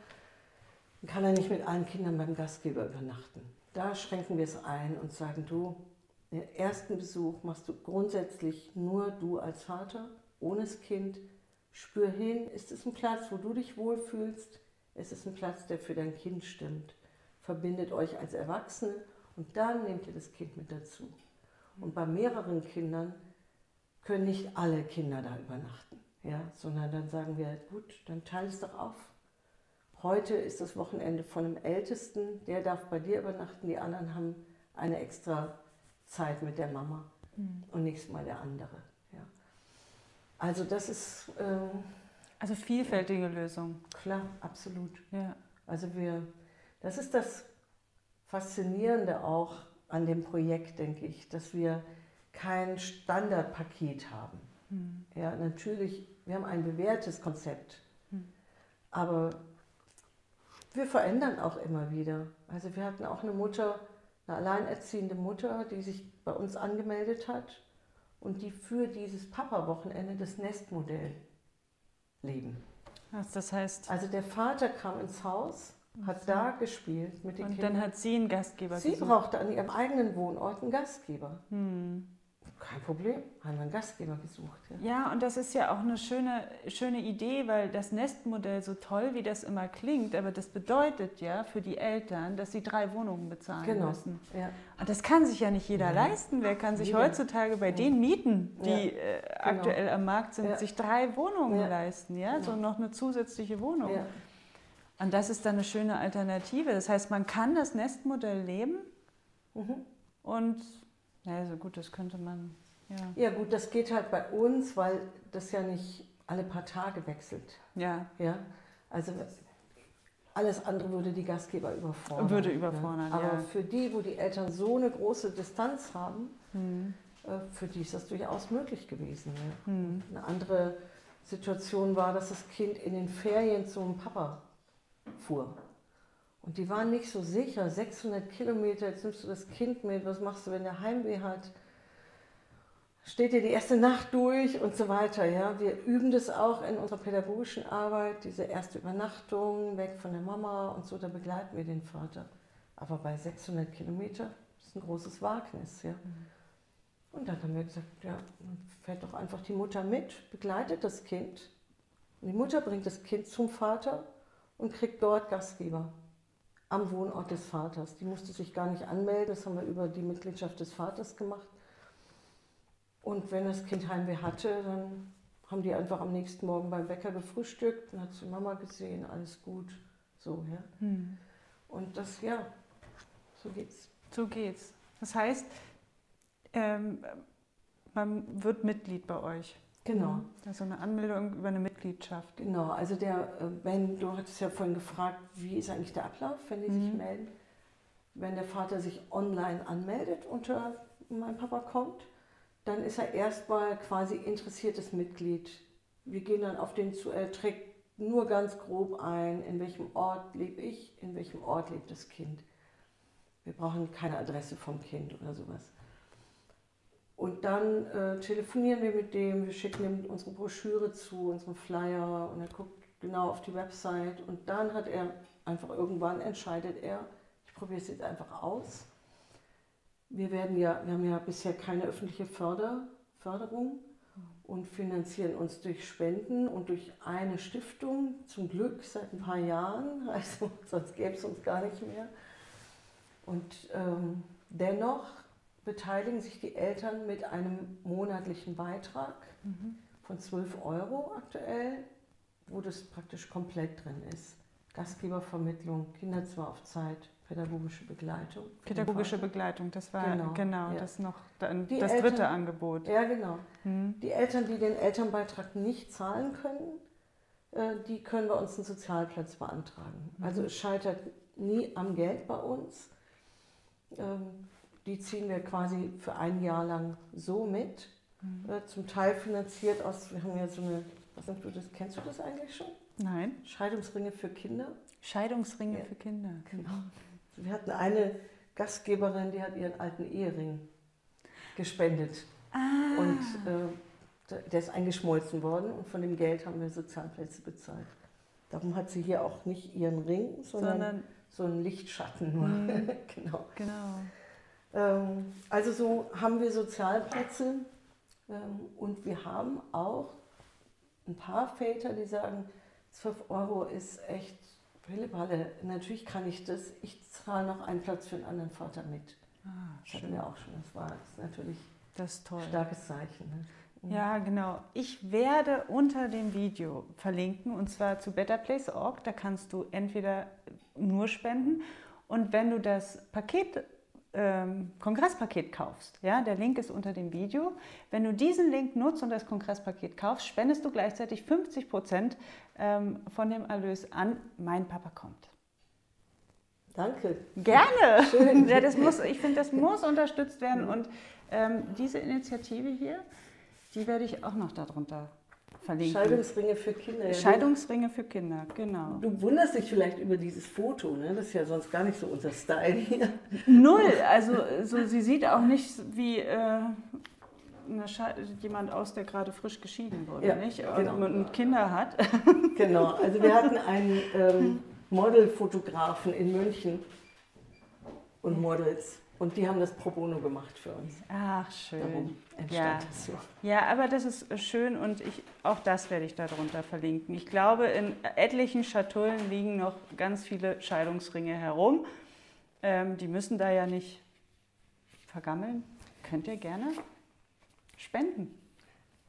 kann er nicht mit allen Kindern beim Gastgeber übernachten. Da schränken wir es ein und sagen, du, den ersten Besuch machst du grundsätzlich nur du als Vater, ohne das Kind. Spür hin, ist es ein Platz, wo du dich wohlfühlst? Ist es ein Platz, der für dein Kind stimmt? Verbindet euch als Erwachsene und dann nehmt ihr das Kind mit dazu. Und bei mehreren Kindern können nicht alle Kinder da übernachten, ja, sondern dann sagen wir, gut, dann teile es doch auf. Heute ist das Wochenende von dem Ältesten, der darf bei dir übernachten, die anderen haben eine extra Zeit mit der Mama mhm. und nächstes Mal der andere. Ja. Also das ist... Äh, also vielfältige Lösung. Klar, absolut. Ja. Also wir, das ist das Faszinierende auch an dem Projekt, denke ich, dass wir kein Standardpaket haben. Mhm. Ja, natürlich, wir haben ein bewährtes Konzept, mhm. aber wir verändern auch immer wieder. Also wir hatten auch eine Mutter, eine alleinerziehende Mutter, die sich bei uns angemeldet hat und die für dieses Papa-Wochenende das Nestmodell leben. Was das heißt? Also der Vater kam ins Haus, hat da gespielt mit den und Kindern. Und dann hat sie einen Gastgeber Sie gesucht. brauchte an ihrem eigenen Wohnort einen Gastgeber. Hm. Kein Problem, haben wir einen Gastgeber gesucht. Ja. ja, und das ist ja auch eine schöne, schöne Idee, weil das Nestmodell so toll, wie das immer klingt, aber das bedeutet ja für die Eltern, dass sie drei Wohnungen bezahlen genau. müssen. Ja. Und das kann sich ja nicht jeder ja. leisten. Wer kann sich jeder. heutzutage bei den Mieten, die äh, genau. aktuell am Markt sind, sich drei Wohnungen leisten? Ja, so noch eine zusätzliche Wohnung. Und das ist dann eine schöne Alternative. Das heißt, man kann das Nestmodell leben mhm. und ja, also gut, das könnte man. Ja. ja, gut, das geht halt bei uns, weil das ja nicht alle paar Tage wechselt. Ja. Ja. Also alles andere würde die Gastgeber überfordern. Würde überfordern, ja. Aber ja. für die, wo die Eltern so eine große Distanz haben, mhm. für die ist das durchaus möglich gewesen. Ja. Mhm. Eine andere Situation war, dass das Kind in den Ferien zum Papa fuhr. Und die waren nicht so sicher, 600 Kilometer, jetzt nimmst du das Kind mit, was machst du, wenn der Heimweh hat? Steht dir die erste Nacht durch und so weiter. Ja? Wir üben das auch in unserer pädagogischen Arbeit, diese erste Übernachtung, weg von der Mama und so, da begleiten wir den Vater. Aber bei 600 Kilometer ist ein großes Wagnis. Ja? Mhm. Und dann haben wir gesagt, ja, fährt doch einfach die Mutter mit, begleitet das Kind. Und die Mutter bringt das Kind zum Vater und kriegt dort Gastgeber am Wohnort des Vaters. Die musste sich gar nicht anmelden, das haben wir über die Mitgliedschaft des Vaters gemacht. Und wenn das Kind Heimweh hatte, dann haben die einfach am nächsten Morgen beim Bäcker gefrühstückt, dann hat sie Mama gesehen, alles gut, so, ja. Hm. Und das, ja, so geht's. So geht's. Das heißt, ähm, man wird Mitglied bei euch. Genau. Also eine Anmeldung über eine Mitgliedschaft. Genau, also der, äh, wenn, du hattest ja vorhin gefragt, wie ist eigentlich der Ablauf, wenn die mhm. sich melden? Wenn der Vater sich online anmeldet unter mein Papa kommt, dann ist er erstmal quasi interessiertes Mitglied. Wir gehen dann auf den zu, er trägt nur ganz grob ein, in welchem Ort lebe ich, in welchem Ort lebt das Kind. wir brauchen keine Adresse vom Kind oder sowas. Und dann äh, telefonieren wir mit dem, wir schicken ihm unsere Broschüre zu, unseren Flyer und er guckt genau auf die Website und dann hat er einfach irgendwann entscheidet er, ich probiere es jetzt einfach aus. Wir werden ja, wir haben ja bisher keine öffentliche Förder, Förderung und finanzieren uns durch Spenden und durch eine Stiftung, zum Glück seit ein paar Jahren, also sonst gäbe es uns gar nicht mehr. Und ähm, dennoch beteiligen sich die Eltern mit einem monatlichen Beitrag mhm. von 12 Euro aktuell, wo das praktisch komplett drin ist. Gastgebervermittlung, Kinder zwar auf Zeit, pädagogische Begleitung. Pädagogische Begleitung, das war genau, genau ja. das noch das die dritte Eltern, Angebot. Ja, genau. Mhm. Die Eltern, die den Elternbeitrag nicht zahlen können, äh, die können bei uns einen Sozialplatz beantragen. Mhm. Also es scheitert nie am Geld bei uns. Die ziehen wir quasi für ein Jahr lang so mit. Mhm. Äh, zum Teil finanziert aus, wir haben ja so eine, was du das, kennst du das eigentlich schon? Nein. Scheidungsringe für Kinder. Scheidungsringe ja. für Kinder. Genau. Wir hatten eine Gastgeberin, die hat ihren alten Ehering gespendet. Ah. Und äh, der ist eingeschmolzen worden und von dem Geld haben wir Sozialplätze bezahlt. Darum hat sie hier auch nicht ihren Ring, sondern, sondern so einen Lichtschatten nur. Mhm. genau. genau. Ähm, also so haben wir Sozialplätze ähm, und wir haben auch ein paar Väter, die sagen, 12 Euro ist echt Pillepalle. Natürlich kann ich das. Ich zahle noch einen Platz für einen anderen Vater mit. Ah, das hatten wir auch schon. Das war das natürlich das ein starkes Zeichen. Ne? Mhm. Ja, genau. Ich werde unter dem Video verlinken und zwar zu betterplace.org. Da kannst du entweder nur spenden und wenn du das Paket ähm, Kongresspaket kaufst, ja, der Link ist unter dem Video. Wenn du diesen Link nutzt und das Kongresspaket kaufst, spendest du gleichzeitig 50 Prozent ähm, von dem Erlös an Mein Papa kommt. Danke. Gerne. Schön. Ja, das muss, ich finde, das muss unterstützt werden. Und ähm, diese Initiative hier, die werde ich auch noch darunter verlinken. Scheidungsringe für Kinder. Scheidungsringe für Kinder, genau. Du wunderst dich vielleicht über dieses Foto, ne? das ist ja sonst gar nicht so unser Style hier. Null, also so, sie sieht auch nicht wie äh, jemand aus, der gerade frisch geschieden wurde, ja, nicht? Genau. Und Kinder hat. Genau, also wir hatten einen ähm, Modelfotografen in München und Models. Und die haben das pro bono gemacht für uns. Ach, schön. Darum entstand ja. das so. Ja, aber das ist schön und ich, auch das werde ich darunter verlinken. Ich glaube, in etlichen Schatullen liegen noch ganz viele Scheidungsringe herum. Ähm, die müssen da ja nicht vergammeln. Könnt ihr gerne spenden.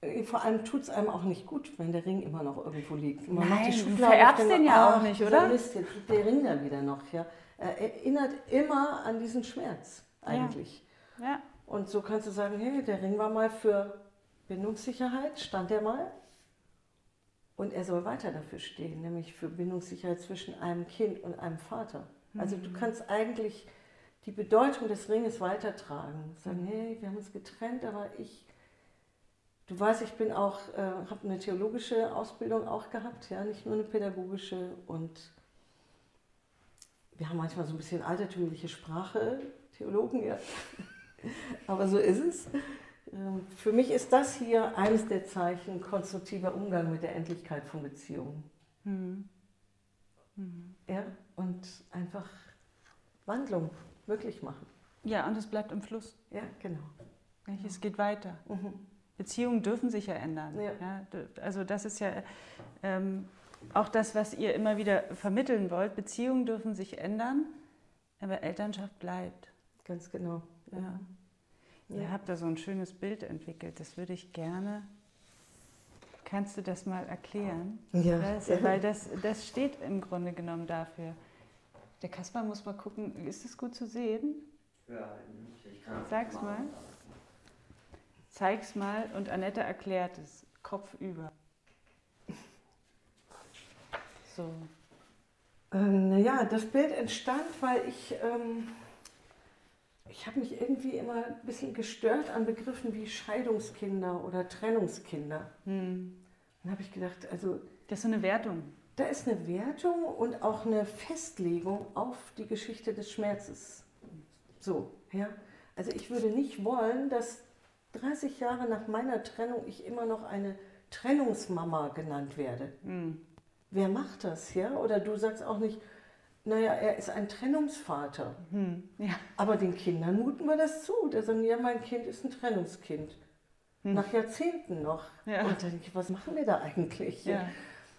Äh, vor allem tut es einem auch nicht gut, wenn der Ring immer noch irgendwo liegt. Man Nein, macht die du vererbst den ja auch nicht, oder? Jetzt liegt der Ring da wieder noch. Ja erinnert immer an diesen Schmerz eigentlich. Ja. ja. Und so kannst du sagen, hey, der Ring war mal für Bindungssicherheit, stand er mal. Und er soll weiter dafür stehen, nämlich für Bindungssicherheit zwischen einem Kind und einem Vater. Also du mhm. kannst eigentlich die Bedeutung des Ringes weitertragen. Sagen, hey, wir haben uns getrennt, aber ich, du weißt, ich bin auch, äh, habe eine theologische Ausbildung auch gehabt, ja, nicht nur eine pädagogische und wir haben manchmal so ein bisschen altertümliche Sprache, Theologen, ja. Aber so ist es. Ähm, für mich ist das hier eines der Zeichen konstruktiver Umgang mit der Endlichkeit von Beziehungen. Mhm. Mhm. Ja, und einfach Wandlung möglich machen. Ja, und es bleibt im Fluss. Ja, genau. Es geht weiter. Mhm. Beziehungen dürfen sich ja ändern. Ja. ja also das ist ja, ähm, auch das, was ihr immer wieder vermitteln wollt, Beziehungen dürfen sich ändern, aber Elternschaft bleibt. Ganz genau. Ja. ja. Ihr habt da so ein schönes Bild entwickelt, das würde ich gerne. Kannst du das mal erklären? Ja. Das, weil das, das steht im Grunde genommen dafür. Der Kaspar muss mal gucken, ist es gut zu sehen? Ja, ich kann Sag's mal. Zeig's mal und Annette erklärt es. Kopf über. So. Ähm, naja, das Bild entstand, weil ich, ähm, ich habe mich irgendwie immer ein bisschen gestört an Begriffen wie Scheidungskinder oder Trennungskinder. Hm. Dann habe ich gedacht, also... Das ist eine Wertung. Da ist eine Wertung und auch eine Festlegung auf die Geschichte des Schmerzes. So, ja. Also ich würde nicht wollen, dass 30 Jahre nach meiner Trennung ich immer noch eine Trennungsmama genannt werde. Mhm. Wer macht das, ja? Oder du sagst auch nicht, naja, er ist ein Trennungsvater. Hm. Ja. Aber den Kindern muten wir das zu. Der sagen, ja, mein Kind ist ein Trennungskind. Nach Jahrzehnten noch. Ja. Und dann denke ich, was machen wir da eigentlich? Ja.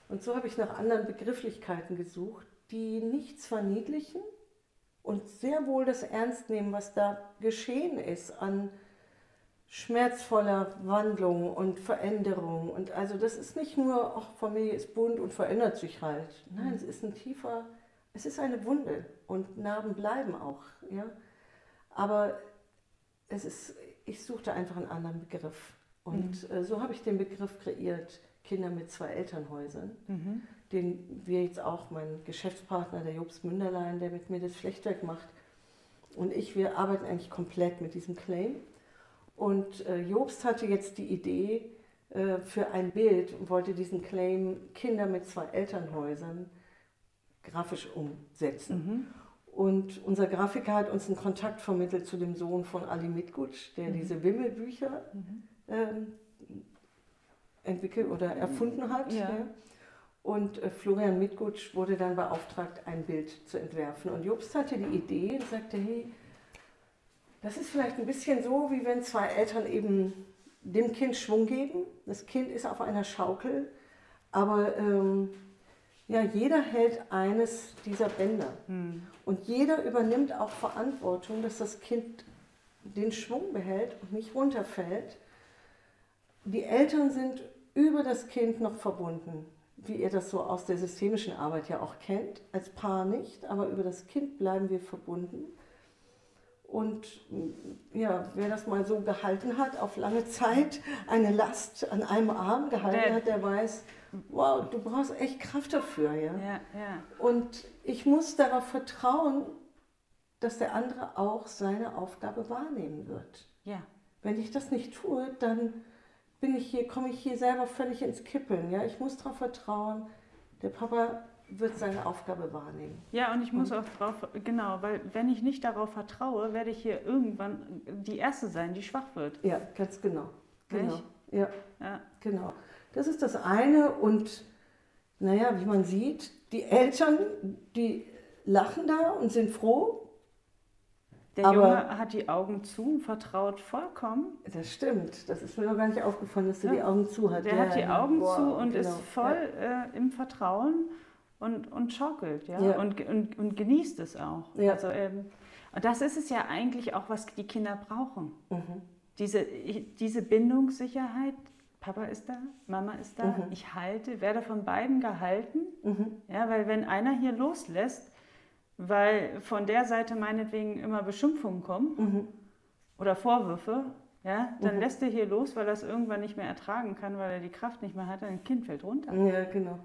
Und so habe ich nach anderen Begrifflichkeiten gesucht, die nichts verniedlichen und sehr wohl das ernst nehmen, was da geschehen ist an schmerzvoller Wandlung und Veränderung. Und also das ist nicht nur, ach, Familie ist bunt und verändert sich halt. Nein, es ist ein tiefer, es ist eine Wunde und Narben bleiben auch. Ja? Aber es ist, ich suchte einfach einen anderen Begriff. Und äh, so habe ich den Begriff kreiert, Kinder mit zwei Elternhäusern, Mhm. den wir jetzt auch, mein Geschäftspartner, der Jobs Münderlein, der mit mir das Flechtwerk macht, und ich, wir arbeiten eigentlich komplett mit diesem Claim. Und äh, Jobst hatte jetzt die Idee äh, für ein Bild und wollte diesen Claim Kinder mit zwei Elternhäusern grafisch umsetzen. Mhm. Und unser Grafiker hat uns einen Kontakt vermittelt zu dem Sohn von Ali Mitgutsch, der diese Wimmelbücher ähm, entwickelt oder erfunden hat. Ja. Ja. Und äh, Florian Mitgutsch wurde dann beauftragt, ein Bild zu entwerfen. Und Jobst hatte die Idee und sagte, hey, das ist vielleicht ein bisschen so, wie wenn zwei Eltern eben dem Kind Schwung geben. Das Kind ist auf einer Schaukel, aber ähm, ja, jeder hält eines dieser Bänder. Und jeder übernimmt auch Verantwortung, dass das Kind den Schwung behält und nicht runterfällt. Die Eltern sind über das Kind noch verbunden, wie ihr das so aus der systemischen Arbeit ja auch kennt. Als Paar nicht, aber über das Kind bleiben wir verbunden. Und ja, wer das mal so gehalten hat, auf lange Zeit eine Last an einem Arm gehalten Der- hat, der weiß, wow, du brauchst echt Kraft dafür. Ja? Ja, ja. Und ich muss darauf vertrauen, dass der andere auch seine Aufgabe wahrnehmen wird. Ja. Wenn ich das nicht tue, dann bin ich hier, komme ich hier selber völlig ins Kippeln. Ja? Ich muss darauf vertrauen, der Papa wird seine Aufgabe wahrnehmen. Ja, und ich muss auch drauf, genau, weil wenn ich nicht darauf vertraue, werde ich hier irgendwann die Erste sein, die schwach wird. Ja, ganz genau. Genau. Ja, Ja. genau. Das ist das eine. Und naja, wie man sieht, die Eltern, die lachen da und sind froh. Der Aber- Junge hat die Augen zu, vertraut vollkommen. Das stimmt. Das ist mir noch gar nicht aufgefallen, dass er Ja. die Augen zu hat. Der Ja, hat die. Augen Wow, zu und genau. ist voll äh, im Vertrauen und, und schaukelt, ja, Ja. Und, und, und genießt es auch. Ja. Also, ähm, und das ist es ja eigentlich auch, was die Kinder brauchen. Mhm. Diese, diese Bindungssicherheit, Papa ist da, Mama ist da, Mhm. ich halte, werde von beiden gehalten. Mhm. Ja, weil wenn einer hier loslässt, weil von der Seite meinetwegen immer Beschimpfungen kommen Mhm. oder Vorwürfe, ja, dann Mhm. lässt er hier los, weil er es irgendwann nicht mehr ertragen kann, weil er die Kraft nicht mehr hat, ein Kind fällt runter. Ja, genau.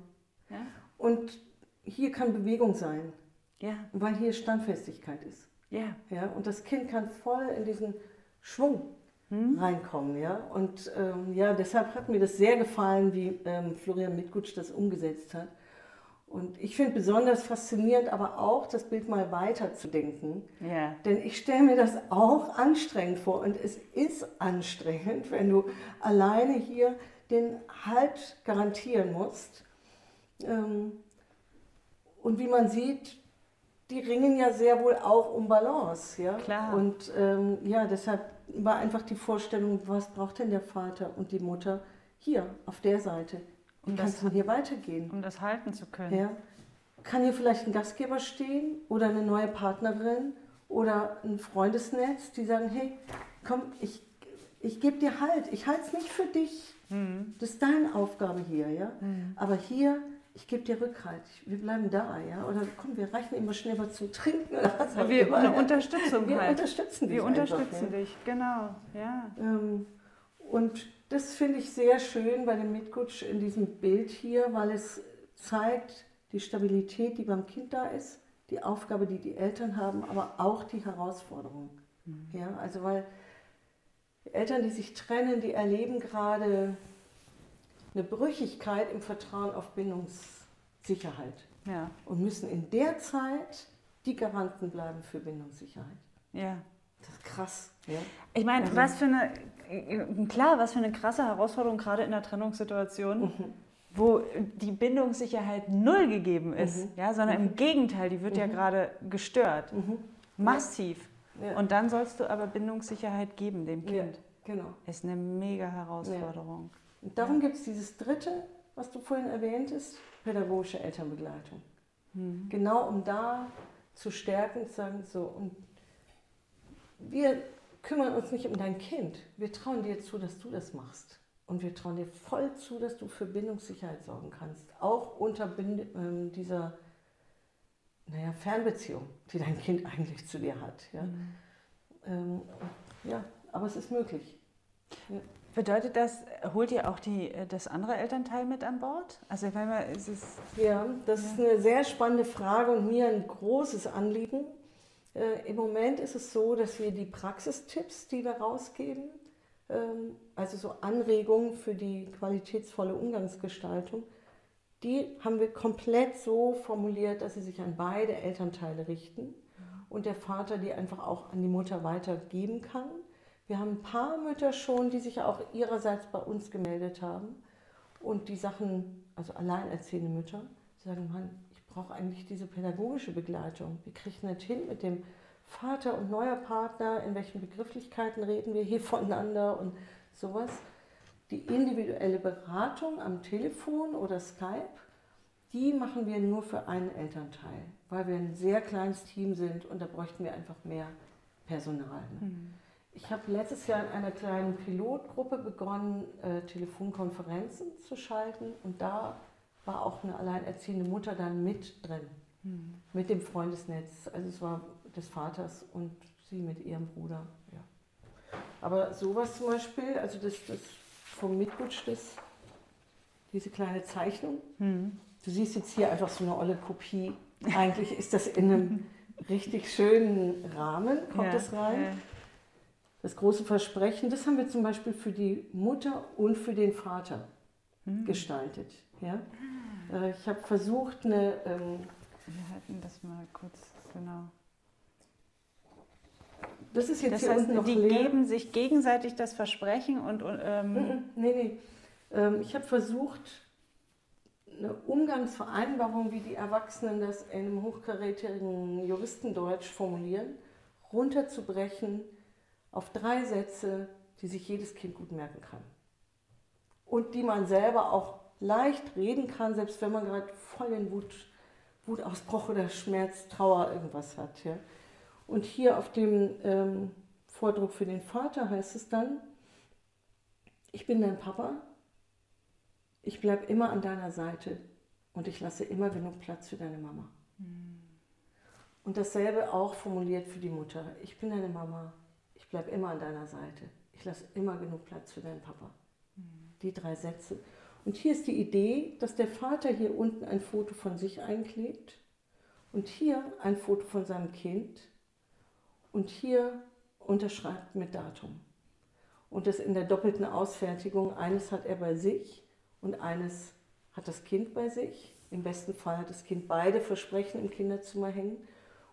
Ja, Und hier kann Bewegung sein, ja, weil hier Standfestigkeit ist. ja. Ja? Und das Kind kann voll in diesen Schwung Hm? reinkommen. Ja? Und ähm, ja, deshalb hat mir das sehr gefallen, wie ähm, Florian Mitgutsch das umgesetzt hat. Und ich finde besonders faszinierend, aber auch das Bild mal weiter zu denken. ja. Denn ich stelle mir das auch anstrengend vor und es ist anstrengend, wenn du alleine hier den Halt garantieren musst. Ähm, Und wie man sieht, die ringen ja sehr wohl auch um Balance. Ja? Klar. Und ähm, ja, deshalb war einfach die Vorstellung, was braucht denn der Vater und die Mutter hier auf der Seite? Wie Um kann es hier weitergehen? Um das halten zu können. Ja. Kann hier vielleicht ein Gastgeber stehen oder eine neue Partnerin oder ein Freundesnetz, die sagen, hey, komm, ich, ich gebe dir Halt, ich halte es nicht für dich. Mhm. Das ist deine Aufgabe hier, ja. Mhm. Aber hier, ich gebe dir Rückhalt, wir bleiben da, ja. Oder komm, wir reichen immer schnell was zum Trinken oder was auch Wir immer. eine. Unterstützung wir halt. unterstützen dich Wir unterstützen einfach, ja. dich, genau. Ja. Ähm, und das finde ich sehr schön bei dem Mitgutsch in diesem Bild hier, weil es zeigt die Stabilität, die beim Kind da ist, die Aufgabe, die die Eltern haben, aber auch die Herausforderung. Ja, also weil Eltern, die sich trennen, die erleben gerade eine Brüchigkeit im Vertrauen auf Bindungssicherheit Ja. und müssen in der Zeit die Garanten bleiben für Bindungssicherheit. Ja. Das ist krass. Ja? Ich meine, was für eine, klar, was für eine krasse Herausforderung gerade in der Trennungssituation, mhm. wo die Bindungssicherheit null gegeben ist, mhm. ja, sondern mhm. im Gegenteil, die wird ja mhm. gerade gestört. Mhm. Massiv. Ja. Und dann sollst du aber Bindungssicherheit geben dem Kind. Ja, genau. Ist eine mega Herausforderung. Ja. Und darum gibt es dieses dritte, was du vorhin erwähntest, pädagogische Elternbegleitung. Mhm. Genau um da zu stärken, zu sagen, so, und wir kümmern uns nicht um dein Kind. Wir trauen dir zu, dass du das machst. Und wir trauen dir voll zu, dass du für Bindungssicherheit sorgen kannst. Auch unter Bind äh, dieser naja, Fernbeziehung, die dein Kind eigentlich zu dir hat. Ja, mhm. ähm, ja aber es ist möglich. Ja. Bedeutet das, holt ihr auch die, äh, das andere Elternteil mit an Bord? Also wenn man, ist es ja, das ja. ist eine sehr spannende Frage und mir ein großes Anliegen. Äh, Im Moment ist es so, dass wir die Praxistipps, die wir rausgeben, ähm, also so Anregungen für die qualitätsvolle Umgangsgestaltung, die haben wir komplett so formuliert, dass sie sich an beide Elternteile richten und der Vater die einfach auch an die Mutter weitergeben kann. Wir haben ein paar Mütter schon, die sich auch ihrerseits bei uns gemeldet haben und die Sachen, also alleinerziehende Mütter, sagen, Mann, ich brauche eigentlich diese pädagogische Begleitung. Wir kriegen nicht hin mit dem Vater und neuer Partner, in welchen Begrifflichkeiten reden wir hier voneinander und sowas. Die individuelle Beratung am Telefon oder Skype, die machen wir nur für einen Elternteil, weil wir ein sehr kleines Team sind und da bräuchten wir einfach mehr Personal. Mhm. Ich habe letztes Jahr in einer kleinen Pilotgruppe begonnen, äh, Telefonkonferenzen zu schalten und da war auch eine alleinerziehende Mutter dann mit drin, mhm. mit dem Freundesnetz. Also es war des Vaters und sie mit ihrem Bruder. Ja. Aber sowas zum Beispiel, also das, das vom Mitgutsch, das, diese kleine Zeichnung. Mhm. Du siehst jetzt hier einfach so eine olle Kopie. Eigentlich ist das in einem richtig schönen Rahmen, kommt ja, das rein. Ja das große Versprechen, das haben wir zum Beispiel für die Mutter und für den Vater mhm. gestaltet. Ja? Ah. Ich habe versucht, eine. Ähm, wir halten das mal kurz, genau. Das ist jetzt das hier heißt, noch die leer. geben sich gegenseitig das Versprechen und. Ähm nee, nee. Ähm, ich habe versucht, eine Umgangsvereinbarung, wie die Erwachsenen das in einem hochkarätigen Juristendeutsch formulieren, runterzubrechen auf drei Sätze, die sich jedes Kind gut merken kann. Und die man selber auch leicht reden kann, selbst wenn man gerade voll in Wut, Wutausbruch oder Schmerz, Trauer, irgendwas hat. Ja. Und hier auf dem ähm, Vordruck für den Vater heißt es dann, ich bin dein Papa, ich bleibe immer an deiner Seite und ich lasse immer genug Platz für deine Mama. Mhm. Und dasselbe auch formuliert für die Mutter. Ich bin deine Mama, ich bleibe immer an deiner Seite. Ich lasse immer genug Platz für deinen Papa. Mhm. Die drei Sätze. Und hier ist die Idee, dass der Vater hier unten ein Foto von sich einklebt und hier ein Foto von seinem Kind und hier unterschreibt mit Datum. Und das in der doppelten Ausfertigung. Eines hat er bei sich und eines hat das Kind bei sich. Im besten Fall hat das Kind beide Versprechen im Kinderzimmer hängen.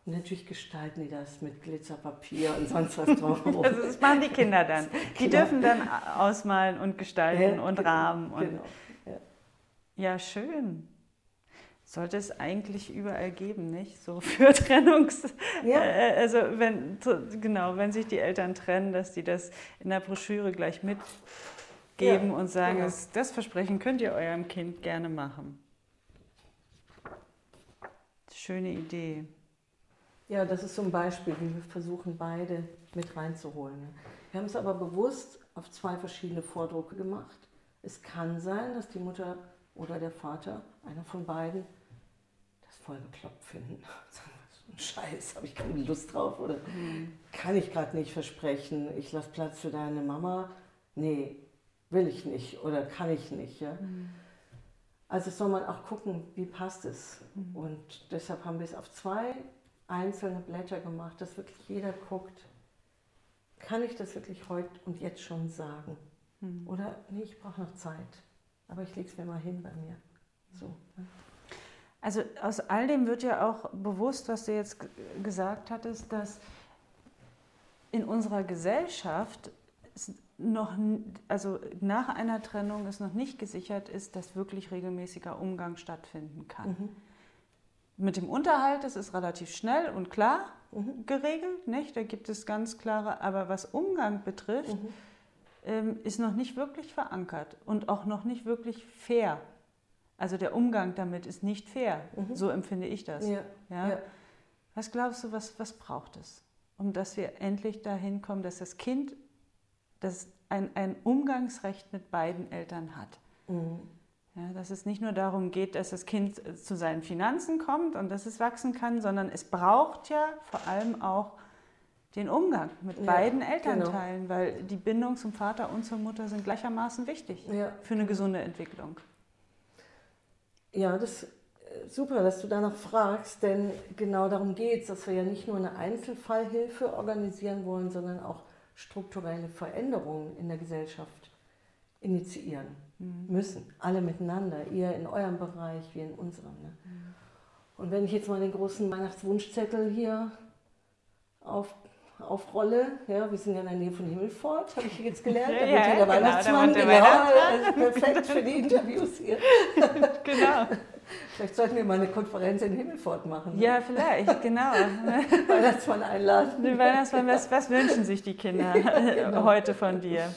Und natürlich gestalten die das mit Glitzerpapier und sonst was drauf. also das machen die Kinder dann. Die genau. dürfen dann ausmalen und gestalten ja, und genau, rahmen. Und genau, ja. ja, schön. Sollte es eigentlich überall geben, nicht? So für Trennungs... Ja. Äh, also wenn, genau, wenn sich die Eltern trennen, dass die das in der Broschüre gleich mitgeben ja, und sagen, genau. das Versprechen könnt ihr eurem Kind gerne machen. Schöne Idee. Ja, das ist so ein Beispiel, wie wir versuchen, beide mit reinzuholen. Wir haben es aber bewusst auf zwei verschiedene Vordrucke gemacht. Es kann sein, dass die Mutter oder der Vater, einer von beiden, das voll bekloppt finden. So ein Scheiß, habe ich keine Lust drauf oder mhm. kann ich gerade nicht versprechen, ich lasse Platz für deine Mama. Nee, will ich nicht oder kann ich nicht. Ja? Mhm. Also soll man auch gucken, wie passt es. Mhm. Und deshalb haben wir es auf zwei einzelne Blätter gemacht, dass wirklich jeder guckt, kann ich das wirklich heute und jetzt schon sagen? Mhm. Oder nee, ich brauche noch Zeit, aber ich lege es mir mal hin bei mir. So. Ne? Also aus all dem wird ja auch bewusst, was du jetzt gesagt hattest, dass in unserer Gesellschaft noch, also nach einer Trennung es noch nicht gesichert ist, dass wirklich regelmäßiger Umgang stattfinden kann. Mhm. Mit dem Unterhalt, das ist relativ schnell und klar mhm. geregelt, nicht? Da gibt es ganz klare, aber was Umgang betrifft, mhm. ähm, ist noch nicht wirklich verankert und auch noch nicht wirklich fair. Also der Umgang damit ist nicht fair, mhm. so empfinde ich das. Ja. Ja? ja. Was glaubst du, was, was braucht es, um dass wir endlich dahin kommen, dass das Kind das ein, ein Umgangsrecht mit beiden Eltern hat? Ja, dass es nicht nur darum geht, dass das Kind zu seinen Finanzen kommt und dass es wachsen kann, sondern es braucht ja vor allem auch den Umgang mit ja, beiden Elternteilen, genau. weil die Bindung zum Vater und zur Mutter sind gleichermaßen wichtig ja. für eine gesunde Entwicklung. Ja, das ist super, dass du danach fragst, denn genau darum geht es, dass wir ja nicht nur eine Einzelfallhilfe organisieren wollen, sondern auch strukturelle Veränderungen in der Gesellschaft initiieren mhm. müssen. Alle miteinander, ihr in eurem Bereich, wir in unserem. Ne? Mhm. Und wenn ich jetzt mal den großen Weihnachtswunschzettel hier auf, aufrolle, ja, wir sind ja in der Nähe von Himmelfort, habe ich jetzt gelernt, da ja, wird hier der genau, Weihnachtsmann, der genau, also perfekt für die Interviews hier. genau. Vielleicht sollten wir mal eine Konferenz in Himmelfort machen. Ne? Ja, vielleicht, genau. Weihnachtsmann einladen. Den Weihnachtsmann, was, was wünschen sich die Kinder ja, genau. heute von dir?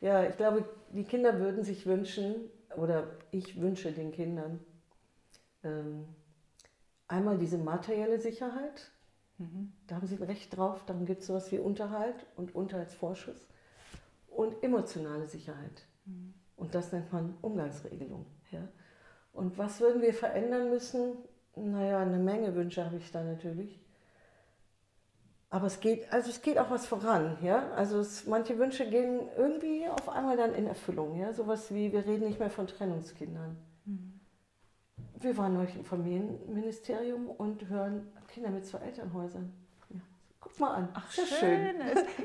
Ja, ich glaube, die Kinder würden sich wünschen, oder ich wünsche den Kindern, ähm, einmal diese materielle Sicherheit. Mhm. Da haben sie Recht drauf, dann gibt es sowas wie Unterhalt und Unterhaltsvorschuss. Und emotionale Sicherheit. Mhm. Und das nennt man Umgangsregelung. Ja? Und was würden wir verändern müssen? Naja, eine Menge Wünsche habe ich da natürlich. Aber es geht, also es geht auch was voran, ja. Also es, manche Wünsche gehen irgendwie auf einmal dann in Erfüllung, ja. Sowas wie, wir reden nicht mehr von Trennungskindern. Mhm. Wir waren neulich im Familienministerium und hören Kinder mit zwei Elternhäusern. Ja. Guck mal an. Ach, schön. schön.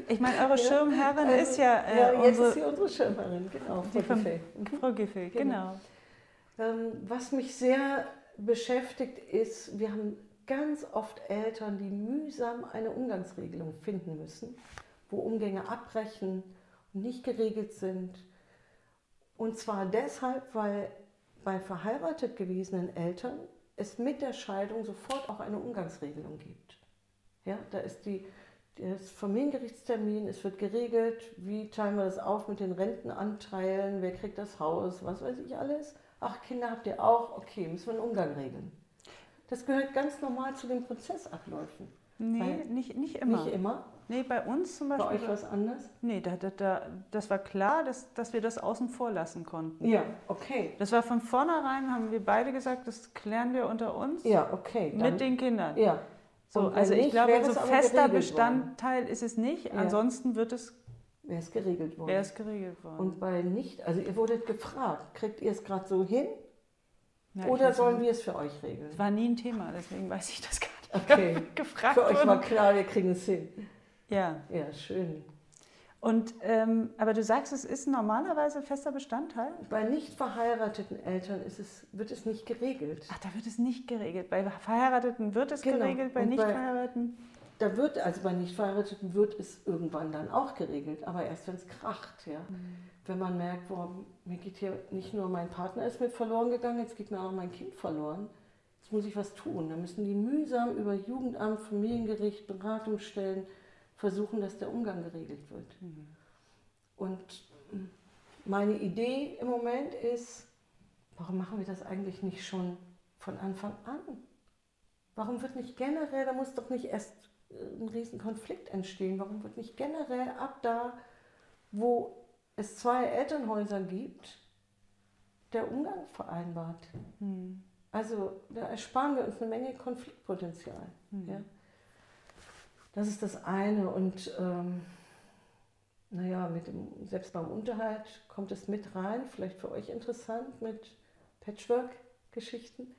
Ich meine, eure Schirmherrin ja, ist ja. Äh, ja, jetzt unsere, ist sie unsere Schirmherrin, genau. Frau Giffey. Frau Giffey, genau. genau. Ähm, was mich sehr beschäftigt ist, wir haben ganz oft Eltern, die mühsam eine Umgangsregelung finden müssen, wo Umgänge abbrechen und nicht geregelt sind. Und zwar deshalb, weil bei verheiratet gewesenen Eltern es mit der Scheidung sofort auch eine Umgangsregelung gibt. Ja, da ist die, das Familiengerichtstermin, es wird geregelt, wie teilen wir das auf mit den Rentenanteilen, wer kriegt das Haus, was weiß ich alles. Ach, Kinder habt ihr auch, okay, müssen wir einen Umgang regeln. Das gehört ganz normal zu den Prozessabläufen. Nee, nicht, nicht immer. Nicht immer? Nee, bei uns zum Beispiel. Bei euch was anders? Nee, da, da, da, das war klar, dass, dass wir das außen vor lassen konnten. Ja, okay. Das war von vornherein, haben wir beide gesagt, das klären wir unter uns. Ja, okay. Dann, mit den Kindern. Ja. So, also nicht, ich glaube, so fester Bestandteil worden. ist es nicht. Ja. Ansonsten wird es. Wäre es geregelt worden. Wäre es geregelt worden. Und bei nicht, also ihr wurdet gefragt, kriegt ihr es gerade so hin? Ja, Oder sollen wir es für euch regeln? Es war nie ein Thema, deswegen weiß ich das gar nicht. Okay. gefragt Für euch war klar, wir kriegen es hin. Ja. Ja, schön. Und, ähm, aber du sagst, es ist normalerweise fester Bestandteil? Bei nicht verheirateten Eltern ist es, wird es nicht geregelt. Ach, da wird es nicht geregelt. Bei Verheirateten wird es genau. geregelt, bei nicht verheirateten? Da wird, also bei nicht verheirateten wird es irgendwann dann auch geregelt, aber erst wenn es kracht, ja. Mhm wenn man merkt, boah, mir geht hier nicht nur mein Partner ist mit verloren gegangen, jetzt geht mir auch mein Kind verloren. Jetzt muss ich was tun. Da müssen die mühsam über Jugendamt, Familiengericht, Beratungsstellen versuchen, dass der Umgang geregelt wird. Mhm. Und meine Idee im Moment ist, warum machen wir das eigentlich nicht schon von Anfang an? Warum wird nicht generell, da muss doch nicht erst ein Riesenkonflikt entstehen, warum wird nicht generell ab da, wo es zwei Elternhäuser gibt, der Umgang vereinbart. Hm. Also da ersparen wir uns eine Menge Konfliktpotenzial. Hm. Ja? Das ist das eine. Und ähm, naja, mit dem, selbst beim Unterhalt kommt es mit rein, vielleicht für euch interessant mit Patchwork-Geschichten.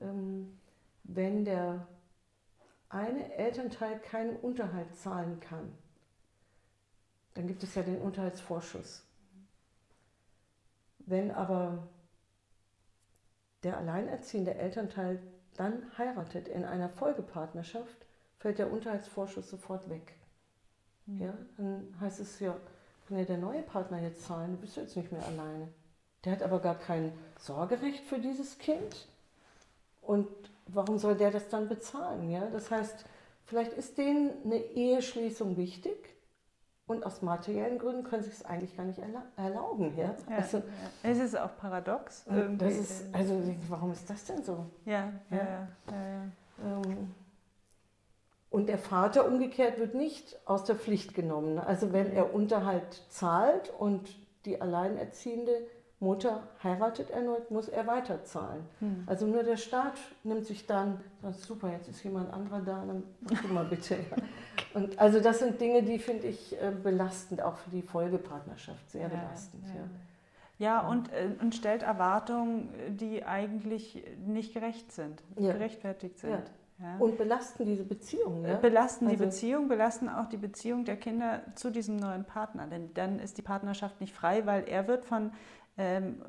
Ähm, wenn der eine Elternteil keinen Unterhalt zahlen kann, dann gibt es ja den Unterhaltsvorschuss. Wenn aber der alleinerziehende Elternteil dann heiratet in einer Folgepartnerschaft, fällt der Unterhaltsvorschuss sofort weg. Mhm. Ja, dann heißt es ja, kann ja der neue Partner jetzt zahlen, du bist jetzt nicht mehr alleine. Der hat aber gar kein Sorgerecht für dieses Kind. Und warum soll der das dann bezahlen? Ja? Das heißt, vielleicht ist denen eine Eheschließung wichtig und aus materiellen Gründen können sie es eigentlich gar nicht erlauben. Ja? ja also, ja. Es ist auch paradox. Das ist, also warum ist das denn so? Ja, ja, ja. ja ähm, und der Vater umgekehrt wird nicht aus der Pflicht genommen. Also wenn er Unterhalt zahlt und die Alleinerziehende Mutter heiratet erneut, muss er weiterzahlen. Hm. Also nur der Staat nimmt sich dann, sagt, super, jetzt ist jemand anderer da, dann mach du mal bitte. Und also das sind Dinge, die finde ich äh, belastend, auch für die Folgepartnerschaft, sehr belastend. Ja, ja. ja und, äh, und stellt Erwartungen, die eigentlich nicht gerecht sind, gerechtfertigt sind. Ja. Und belasten diese Beziehung. Ja? Belasten also die Beziehung, belasten auch die Beziehung der Kinder zu diesem neuen Partner. Denn dann ist die Partnerschaft nicht frei, weil er wird von ähm,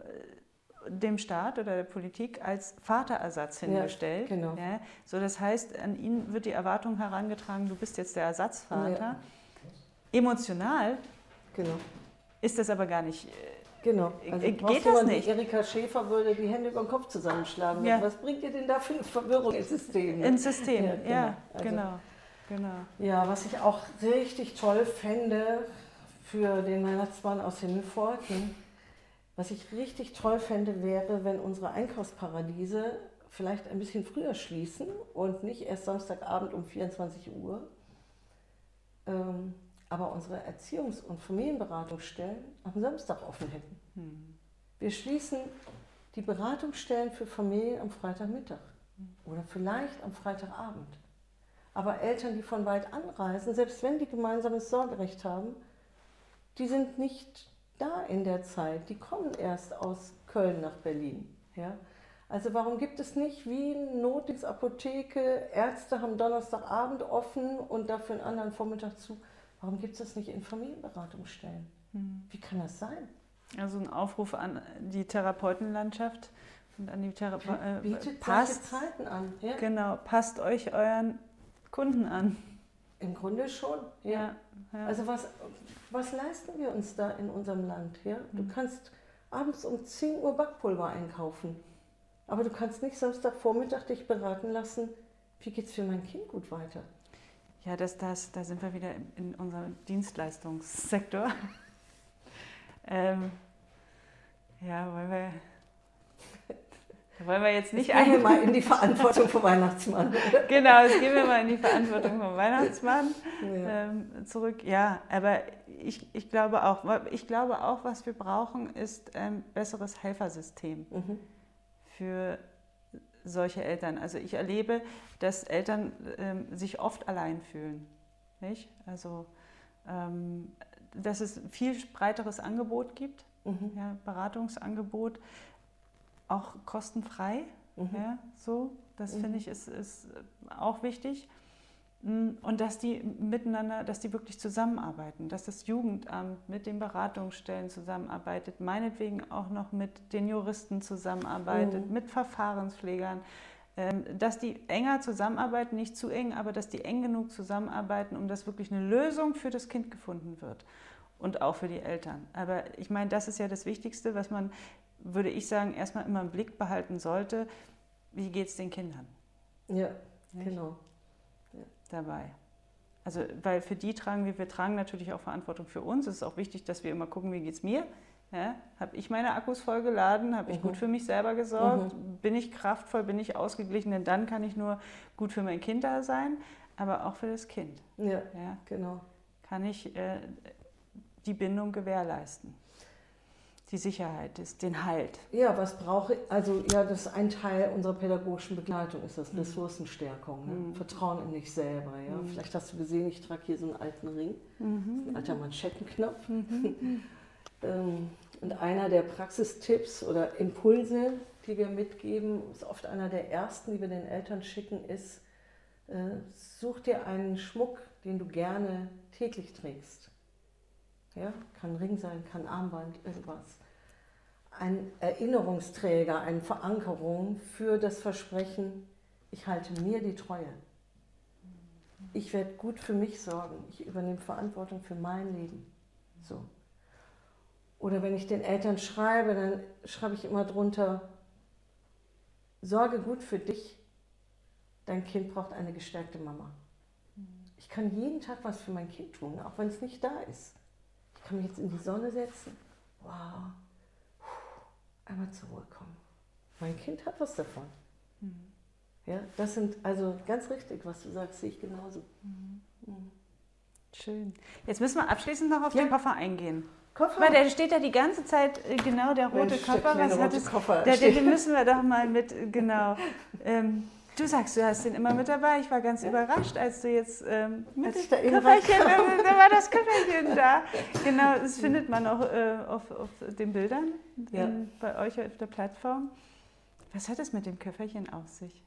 dem Staat oder der Politik als Vaterersatz hingestellt. Ja, genau. ja, so das heißt, an ihn wird die Erwartung herangetragen, du bist jetzt der Ersatzvater. Ja. Emotional genau. ist das aber gar nicht. Äh, genau. Also geht das nicht? Erika Schäfer würde die Hände über den Kopf zusammenschlagen. Ja. Was bringt ihr denn da für eine Verwirrung ins System? Ne? Ins System, ja, genau. Ja, also, genau. genau. Ja, was ich auch richtig toll fände für den Weihnachtsmann aus Himmelforten, was ich richtig toll fände, wäre, wenn unsere Einkaufsparadiese vielleicht ein bisschen früher schließen und nicht erst Samstagabend um 24 Uhr, ähm, aber unsere Erziehungs- und Familienberatungsstellen am Samstag offen hätten. Hm. Wir schließen die Beratungsstellen für Familien am Freitagmittag oder vielleicht am Freitagabend. Aber Eltern, die von weit anreisen, selbst wenn die gemeinsames Sorgerecht haben, die sind nicht da in der Zeit. Die kommen erst aus Köln nach Berlin. Ja? Also warum gibt es nicht wie Notdienstapotheke, Ärzte haben Donnerstagabend offen und dafür einen anderen Vormittag zu? Warum gibt es das nicht in Familienberatungsstellen? Hm. Wie kann das sein? Also ein Aufruf an die Therapeutenlandschaft und an die Therapeuten. Äh, Bietet passt, Zeiten an. Ja? Genau, passt euch euren Kunden an. Im Grunde schon. Ja. ja, ja. Also was, was leisten wir uns da in unserem Land? Ja? Du mhm. kannst abends um 10 Uhr Backpulver einkaufen, aber du kannst nicht Samstagvormittag dich beraten lassen, wie geht es für mein Kind gut weiter. Ja, das, das, da sind wir wieder in unserem Dienstleistungssektor. ähm, ja, weil wir wollen wir jetzt nicht ein. Gehen wir mal in die Verantwortung vom Weihnachtsmann. genau, jetzt gehen wir mal in die Verantwortung vom Weihnachtsmann ja. ähm, zurück. Ja, aber ich, ich, glaube auch, ich glaube auch, was wir brauchen, ist ein besseres Helfersystem mhm. für solche Eltern. Also ich erlebe, dass Eltern ähm, sich oft allein fühlen. Nicht? Also ähm, dass es viel breiteres Angebot gibt, mhm. ja, Beratungsangebot auch kostenfrei. Mhm. Ja, so, das mhm. finde ich ist, ist auch wichtig. Mm, und dass die miteinander, dass die wirklich zusammenarbeiten, dass das Jugendamt mit den Beratungsstellen zusammenarbeitet, meinetwegen auch noch mit den Juristen zusammenarbeitet, mhm. mit Verfahrenspflegern, ähm, dass die enger zusammenarbeiten, nicht zu eng, aber dass die eng genug zusammenarbeiten, um dass wirklich eine Lösung für das Kind gefunden wird und auch für die Eltern. Aber ich meine, das ist ja das Wichtigste, was man würde ich sagen, erstmal immer im Blick behalten sollte, wie geht es den Kindern? Ja, Nicht? genau. Ja. Dabei. Also, weil für die tragen wir, wir tragen natürlich auch Verantwortung für uns. Es ist auch wichtig, dass wir immer gucken, wie geht es mir? Ja, habe ich meine Akkus voll geladen? Habe ich mhm. gut für mich selber gesorgt? Mhm. Bin ich kraftvoll? Bin ich ausgeglichen? Denn dann kann ich nur gut für mein Kind da sein, aber auch für das Kind. Ja, ja. genau. Kann ich äh, die Bindung gewährleisten die Sicherheit ist, den Halt. Ja, was brauche ich? Also ja, das ist ein Teil unserer pädagogischen Begleitung, ist das mhm. Ressourcenstärkung, ne? mhm. Vertrauen in dich selber. Ja? Mhm. Vielleicht hast du gesehen, ich trage hier so einen alten Ring, mhm. ein alter Manschettenknopf. Mhm. ähm, und einer der Praxistipps oder Impulse, die wir mitgeben, ist oft einer der ersten, die wir den Eltern schicken, ist, äh, such dir einen Schmuck, den du gerne täglich trägst. Ja, kann Ring sein, kann Armband, irgendwas ein Erinnerungsträger, eine Verankerung für das Versprechen, ich halte mir die Treue. ich werde gut für mich sorgen. Ich übernehme Verantwortung für mein Leben. So. Oder wenn ich den Eltern schreibe, dann schreibe ich immer drunter, sorge gut für dich, dein Kind braucht eine gestärkte Mama. Ich kann jeden Tag was für mein Kind tun, auch wenn es nicht da ist. Ich kann mich jetzt in die Sonne setzen. Wow. Einmal zur Ruhe kommen. Mein Kind hat was davon. Mhm. Ja, das sind also ganz richtig, was du sagst, sehe ich genauso. Mhm. Schön. Jetzt müssen wir abschließend noch auf ja. den Koffer eingehen. Koffer? Weil der steht ja die ganze Zeit, äh, genau, der rote Mensch, Koffer. Der was rote es, Koffer der, den müssen wir doch mal mit, genau. ähm, du sagst, du hast den immer mit dabei. Ich war ganz ja. überrascht, als du jetzt ähm, mit dem Köfferchen, äh, da war das Köfferchen da. Genau, das findet man auch äh, auf, auf den Bildern ja. in, bei euch auf der Plattform. Was hat es mit dem Köfferchen auf sich?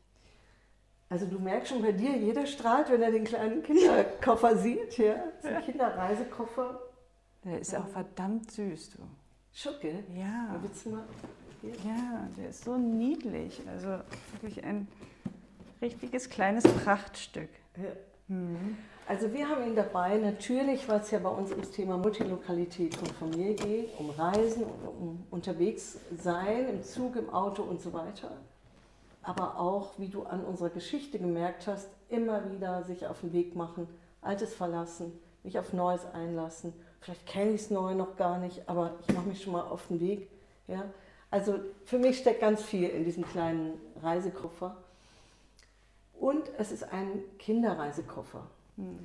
Also du merkst schon bei dir, jeder strahlt, wenn er den kleinen Kinderkoffer sieht. Ja? Das ist ein Kinderreisekoffer der ist ja. auch verdammt süß, du. Schucke? Ja. Willst du mal? Hier? Ja, der ist so niedlich. Also wirklich ein richtiges kleines Prachtstück. Ja. Mhm. Also wir haben ihn dabei, natürlich, weil es ja bei uns ums Thema Multilokalität von Familie geht, um Reisen, um unterwegs sein, im Zug, im Auto und so weiter. Aber auch, wie du an unserer Geschichte gemerkt hast, immer wieder sich auf den Weg machen, Altes verlassen, mich auf Neues einlassen vielleicht kenne ich es neu noch gar nicht, aber ich mache mich schon mal auf den Weg. Ja? Also für mich steckt ganz viel in diesem kleinen Reisekoffer. Und es ist ein Kinderreisekoffer, mhm.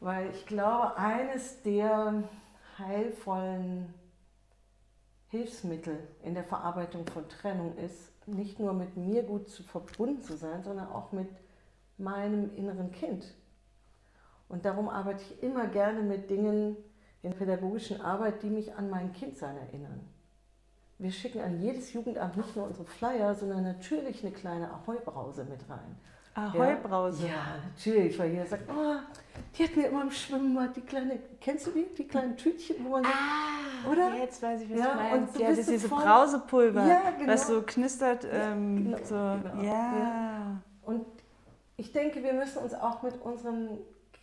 weil ich glaube, eines der heilvollen Hilfsmittel in der Verarbeitung von Trennung ist, nicht nur mit mir gut zu verbunden zu sein, sondern auch mit meinem inneren Kind. Und darum arbeite ich immer gerne mit Dingen, in pädagogischen Arbeit, die mich an mein Kindsein erinnern. Wir schicken an jedes Jugendamt nicht nur unsere Flyer, sondern natürlich eine kleine Ahoi-Brause mit rein. Ahoi-Brause? Ja, ja, natürlich, weil jeder sagt, oh, die hat mir immer im Schwimmbad die kleine, kennst du die, die kleinen Tütchen, wo man, ah, oder? jetzt weiß ich, was ja, du meinst. ja, das ist diese Brausepulver, ja, genau. was so knistert. Ähm, ja, genau, so, genau. Ja. Und ich denke, wir müssen uns auch mit unserem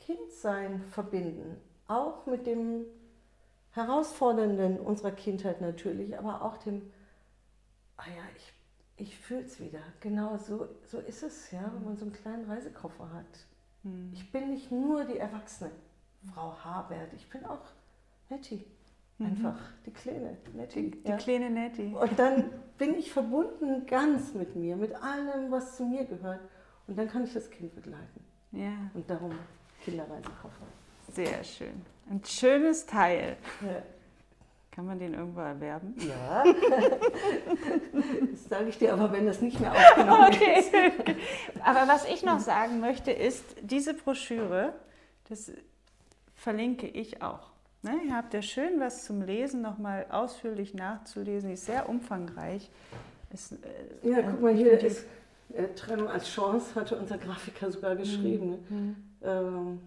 Kindsein verbinden auch mit dem Herausfordernden unserer Kindheit natürlich, aber auch dem, ah ja, ich, ich fühle es wieder. Genau so, so ist es, ja, wenn man so einen kleinen Reisekoffer hat. Mhm. Ich bin nicht nur die erwachsene Frau Habert, ich bin auch Nettie. Mhm. Einfach mhm. die kleine Nettie. Die, die kleine Nettie. Und dann bin ich verbunden ganz mit mir, mit allem, was zu mir gehört. Und dann kann ich das Kind begleiten. Ja. Und darum Kinderreisekoffer. Sehr schön. Ein schönes Teil. Ja. Kann man den irgendwo erwerben? Ja. das sage ich dir aber, wenn das nicht mehr aufgenommen okay. ist. Aber was ich noch sagen möchte, ist, diese Broschüre, das verlinke ich auch. Ne, ihr habt ja schön was zum Lesen, nochmal ausführlich nachzulesen. Die ist sehr umfangreich. Ist, äh, ja, guck mal, hier ist äh, Trennung als Chance, hatte unser Grafiker sogar geschrieben. Mhm. Ne? Ähm,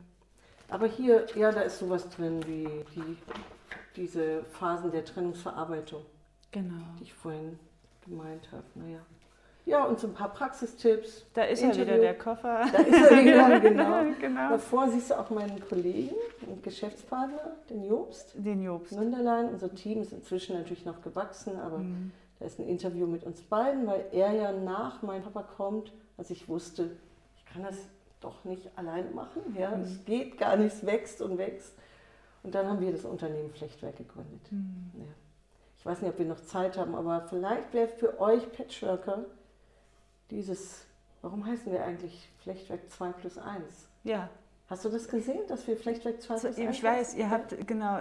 aber hier, ja, da ist sowas drin wie die, diese Phasen der Trennungsverarbeitung. Genau. Die ich vorhin gemeint habe. Naja. Ja, und so ein paar Praxistipps. Da ist Interview. ja wieder der Koffer. Da ist er wieder, genau. genau. Davor siehst du auch meinen Kollegen und Geschäftspartner, den Jobst. Den Jobst. Münderlein. Unser Team ist inzwischen natürlich noch gewachsen, aber mhm. da ist ein Interview mit uns beiden, weil er ja nach meinem Papa kommt, als ich wusste, ich kann das doch nicht alleine machen. Ja? Mhm. Es geht gar nicht, es wächst und wächst. Und dann haben wir das Unternehmen Flechtwerk gegründet. Mhm. Ja. Ich weiß nicht, ob wir noch Zeit haben, aber vielleicht wäre für euch Patchworker dieses, warum heißen wir eigentlich Flechtwerk 2 plus 1? Ja. Hast du das gesehen, dass wir Flechtwerk 2 plus 1 Ich weiß, ihr habt, genau,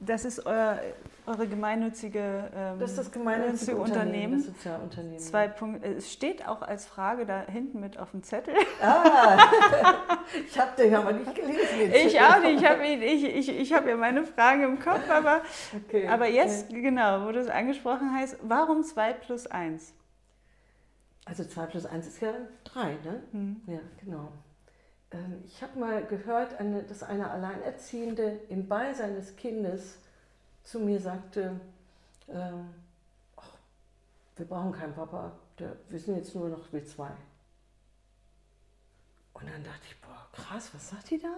das ist euer, eure gemeinnützige, ähm, das ist das gemeinnützige Unternehmen. Das Sozialunternehmen. Zwei Punkte. Es steht auch als Frage da hinten mit auf dem Zettel. Ah, ich habe den aber nicht gelesen. Ich auch nicht. Ich habe ich, ich, ich hab ja meine Frage im Kopf, aber, okay, aber jetzt, okay. genau, wo du es angesprochen hast, warum 2 plus 1? Also 2 plus 1 ist ja 3, ne? Hm. Ja, genau. Ähm, ich habe mal gehört, dass eine Alleinerziehende im Beisein des Kindes zu mir sagte, ähm, ach, wir brauchen keinen Papa, der, wir sind jetzt nur noch wir zwei. Und dann dachte ich, boah, krass, was sagt die da?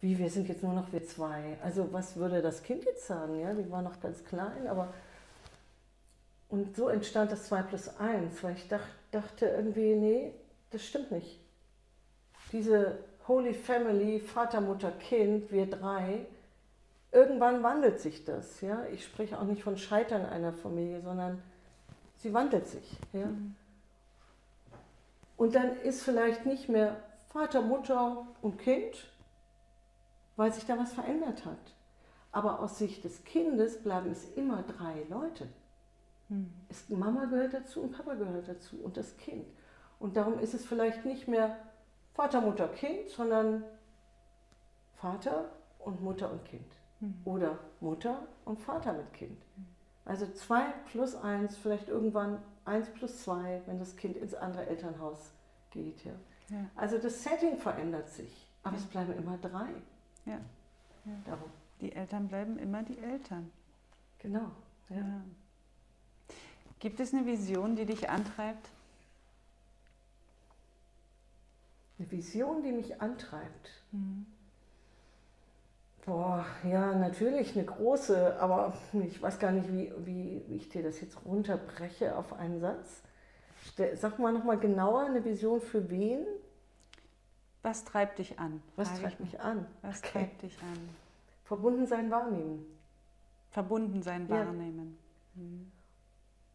Wie, wir sind jetzt nur noch wir zwei. Also was würde das Kind jetzt sagen? Ja, die war noch ganz klein, aber... Und so entstand das 2 plus 1, weil ich dach, dachte irgendwie, nee, das stimmt nicht. Diese Holy Family, Vater, Mutter, Kind, wir drei, irgendwann wandelt sich das. Ja? Ich spreche auch nicht von Scheitern einer Familie, sondern sie wandelt sich. Ja? Mhm. Und dann ist vielleicht nicht mehr Vater, Mutter und Kind, weil sich da was verändert hat. Aber aus Sicht des Kindes bleiben es immer drei Leute. Mhm. Mama gehört dazu und Papa gehört dazu und das Kind. Und darum ist es vielleicht nicht mehr Vater, Mutter, Kind, sondern Vater und Mutter und Kind. Mhm. Oder Mutter und Vater mit Kind. Also zwei plus eins, vielleicht irgendwann eins plus zwei, wenn das Kind ins andere Elternhaus geht. Ja. ja. Also das Setting verändert sich, aber ja. es bleiben immer drei. Ja. ja. Darum. Die Eltern bleiben immer die Eltern. Genau. Ja. Gibt es eine Vision, die dich antreibt? Eine Vision, die mich antreibt. Mhm. Boah, ja, natürlich eine große, aber ich weiß gar nicht, wie, wie, wie ich dir das jetzt runterbreche auf einen Satz. Sag mal nochmal genauer, eine Vision für wen? Was treibt dich an? Was treibt mich an? Was okay. treibt dich an? Verbunden sein, wahrnehmen. Verbunden sein, wahrnehmen. Mhm.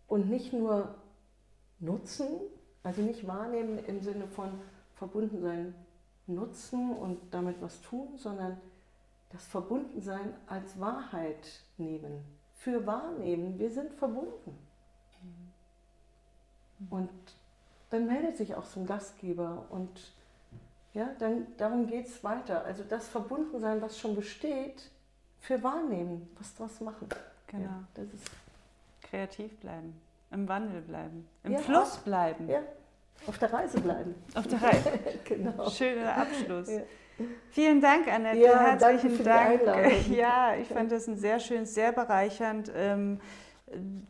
Und nicht nur nutzen, also nicht wahrnehmen im Sinne von verbunden sein, nutzen und damit was tun, sondern das Verbundensein als Wahrheit nehmen, für wahrnehmen. Wir sind verbunden. Und dann meldet sich auch so ein Gastgeber und ja, dann darum geht es weiter. Also das Verbundensein, was schon besteht, für wahrnehmen, was draus machen. Genau. Ja, das ist Kreativ bleiben, im Wandel bleiben, im ja, Fluss bleiben. Ja, auf der Reise bleiben. Auf der Reise. genau. Schöner Abschluss. Ja. Vielen Dank, Annette. Ja, Herzlichen Dank. Ja, ich fand das ein sehr schön, sehr bereichernd. Ähm,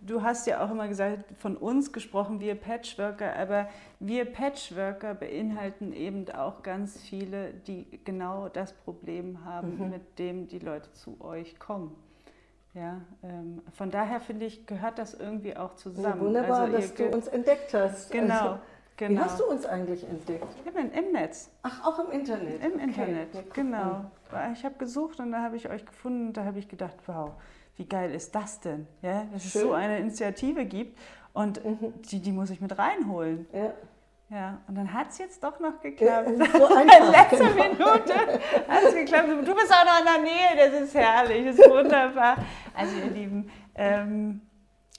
du hast ja auch immer gesagt, von uns gesprochen, wir Patchworker, aber wir Patchworker beinhalten eben auch ganz viele, die genau das Problem haben, mhm. mit dem die Leute zu euch kommen. Ja, ähm, von daher finde ich, gehört das irgendwie auch zusammen. Ja, wunderbar, also dass du uns entdeckt hast. Genau. Also, Genau. Wie hast du uns eigentlich entdeckt? Im, im Netz. Ach, auch im Internet? Im okay. Internet, ja, genau. Ich habe gesucht und da habe ich euch gefunden und da habe ich gedacht, wow, wie geil ist das denn? Ja, dass Schön. es so eine Initiative gibt und mhm. die, die muss ich mit reinholen. Ja. Ja, und dann hat es jetzt doch noch geklappt. Ja, so einfach, Letzte genau. Minute hat es geklappt. Du bist auch noch in der Nähe, das ist herrlich, das ist wunderbar. Also ihr Lieben, ähm,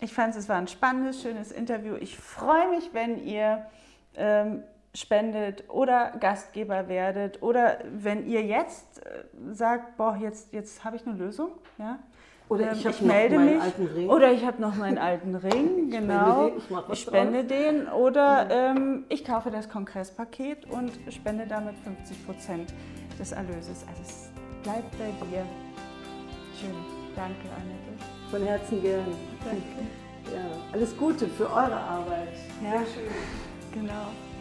ich fand es war ein spannendes, schönes Interview. Ich freue mich, wenn ihr ähm, spendet oder Gastgeber werdet oder wenn ihr jetzt äh, sagt, boah, jetzt, jetzt habe ich eine Lösung, ja, oder ich, ähm, ich melde mich. Oder ich habe noch meinen alten Ring, ich genau. Spende den, ich, ich spende den. Oder mhm. ähm, ich kaufe das Kongresspaket und spende damit 50 Prozent des Erlöses. Also es bleibt bei dir. Schön. Danke, Annette. Von Herzen gern. Danke. Ja, alles Gute für eure Arbeit. Ja, schön. Genau.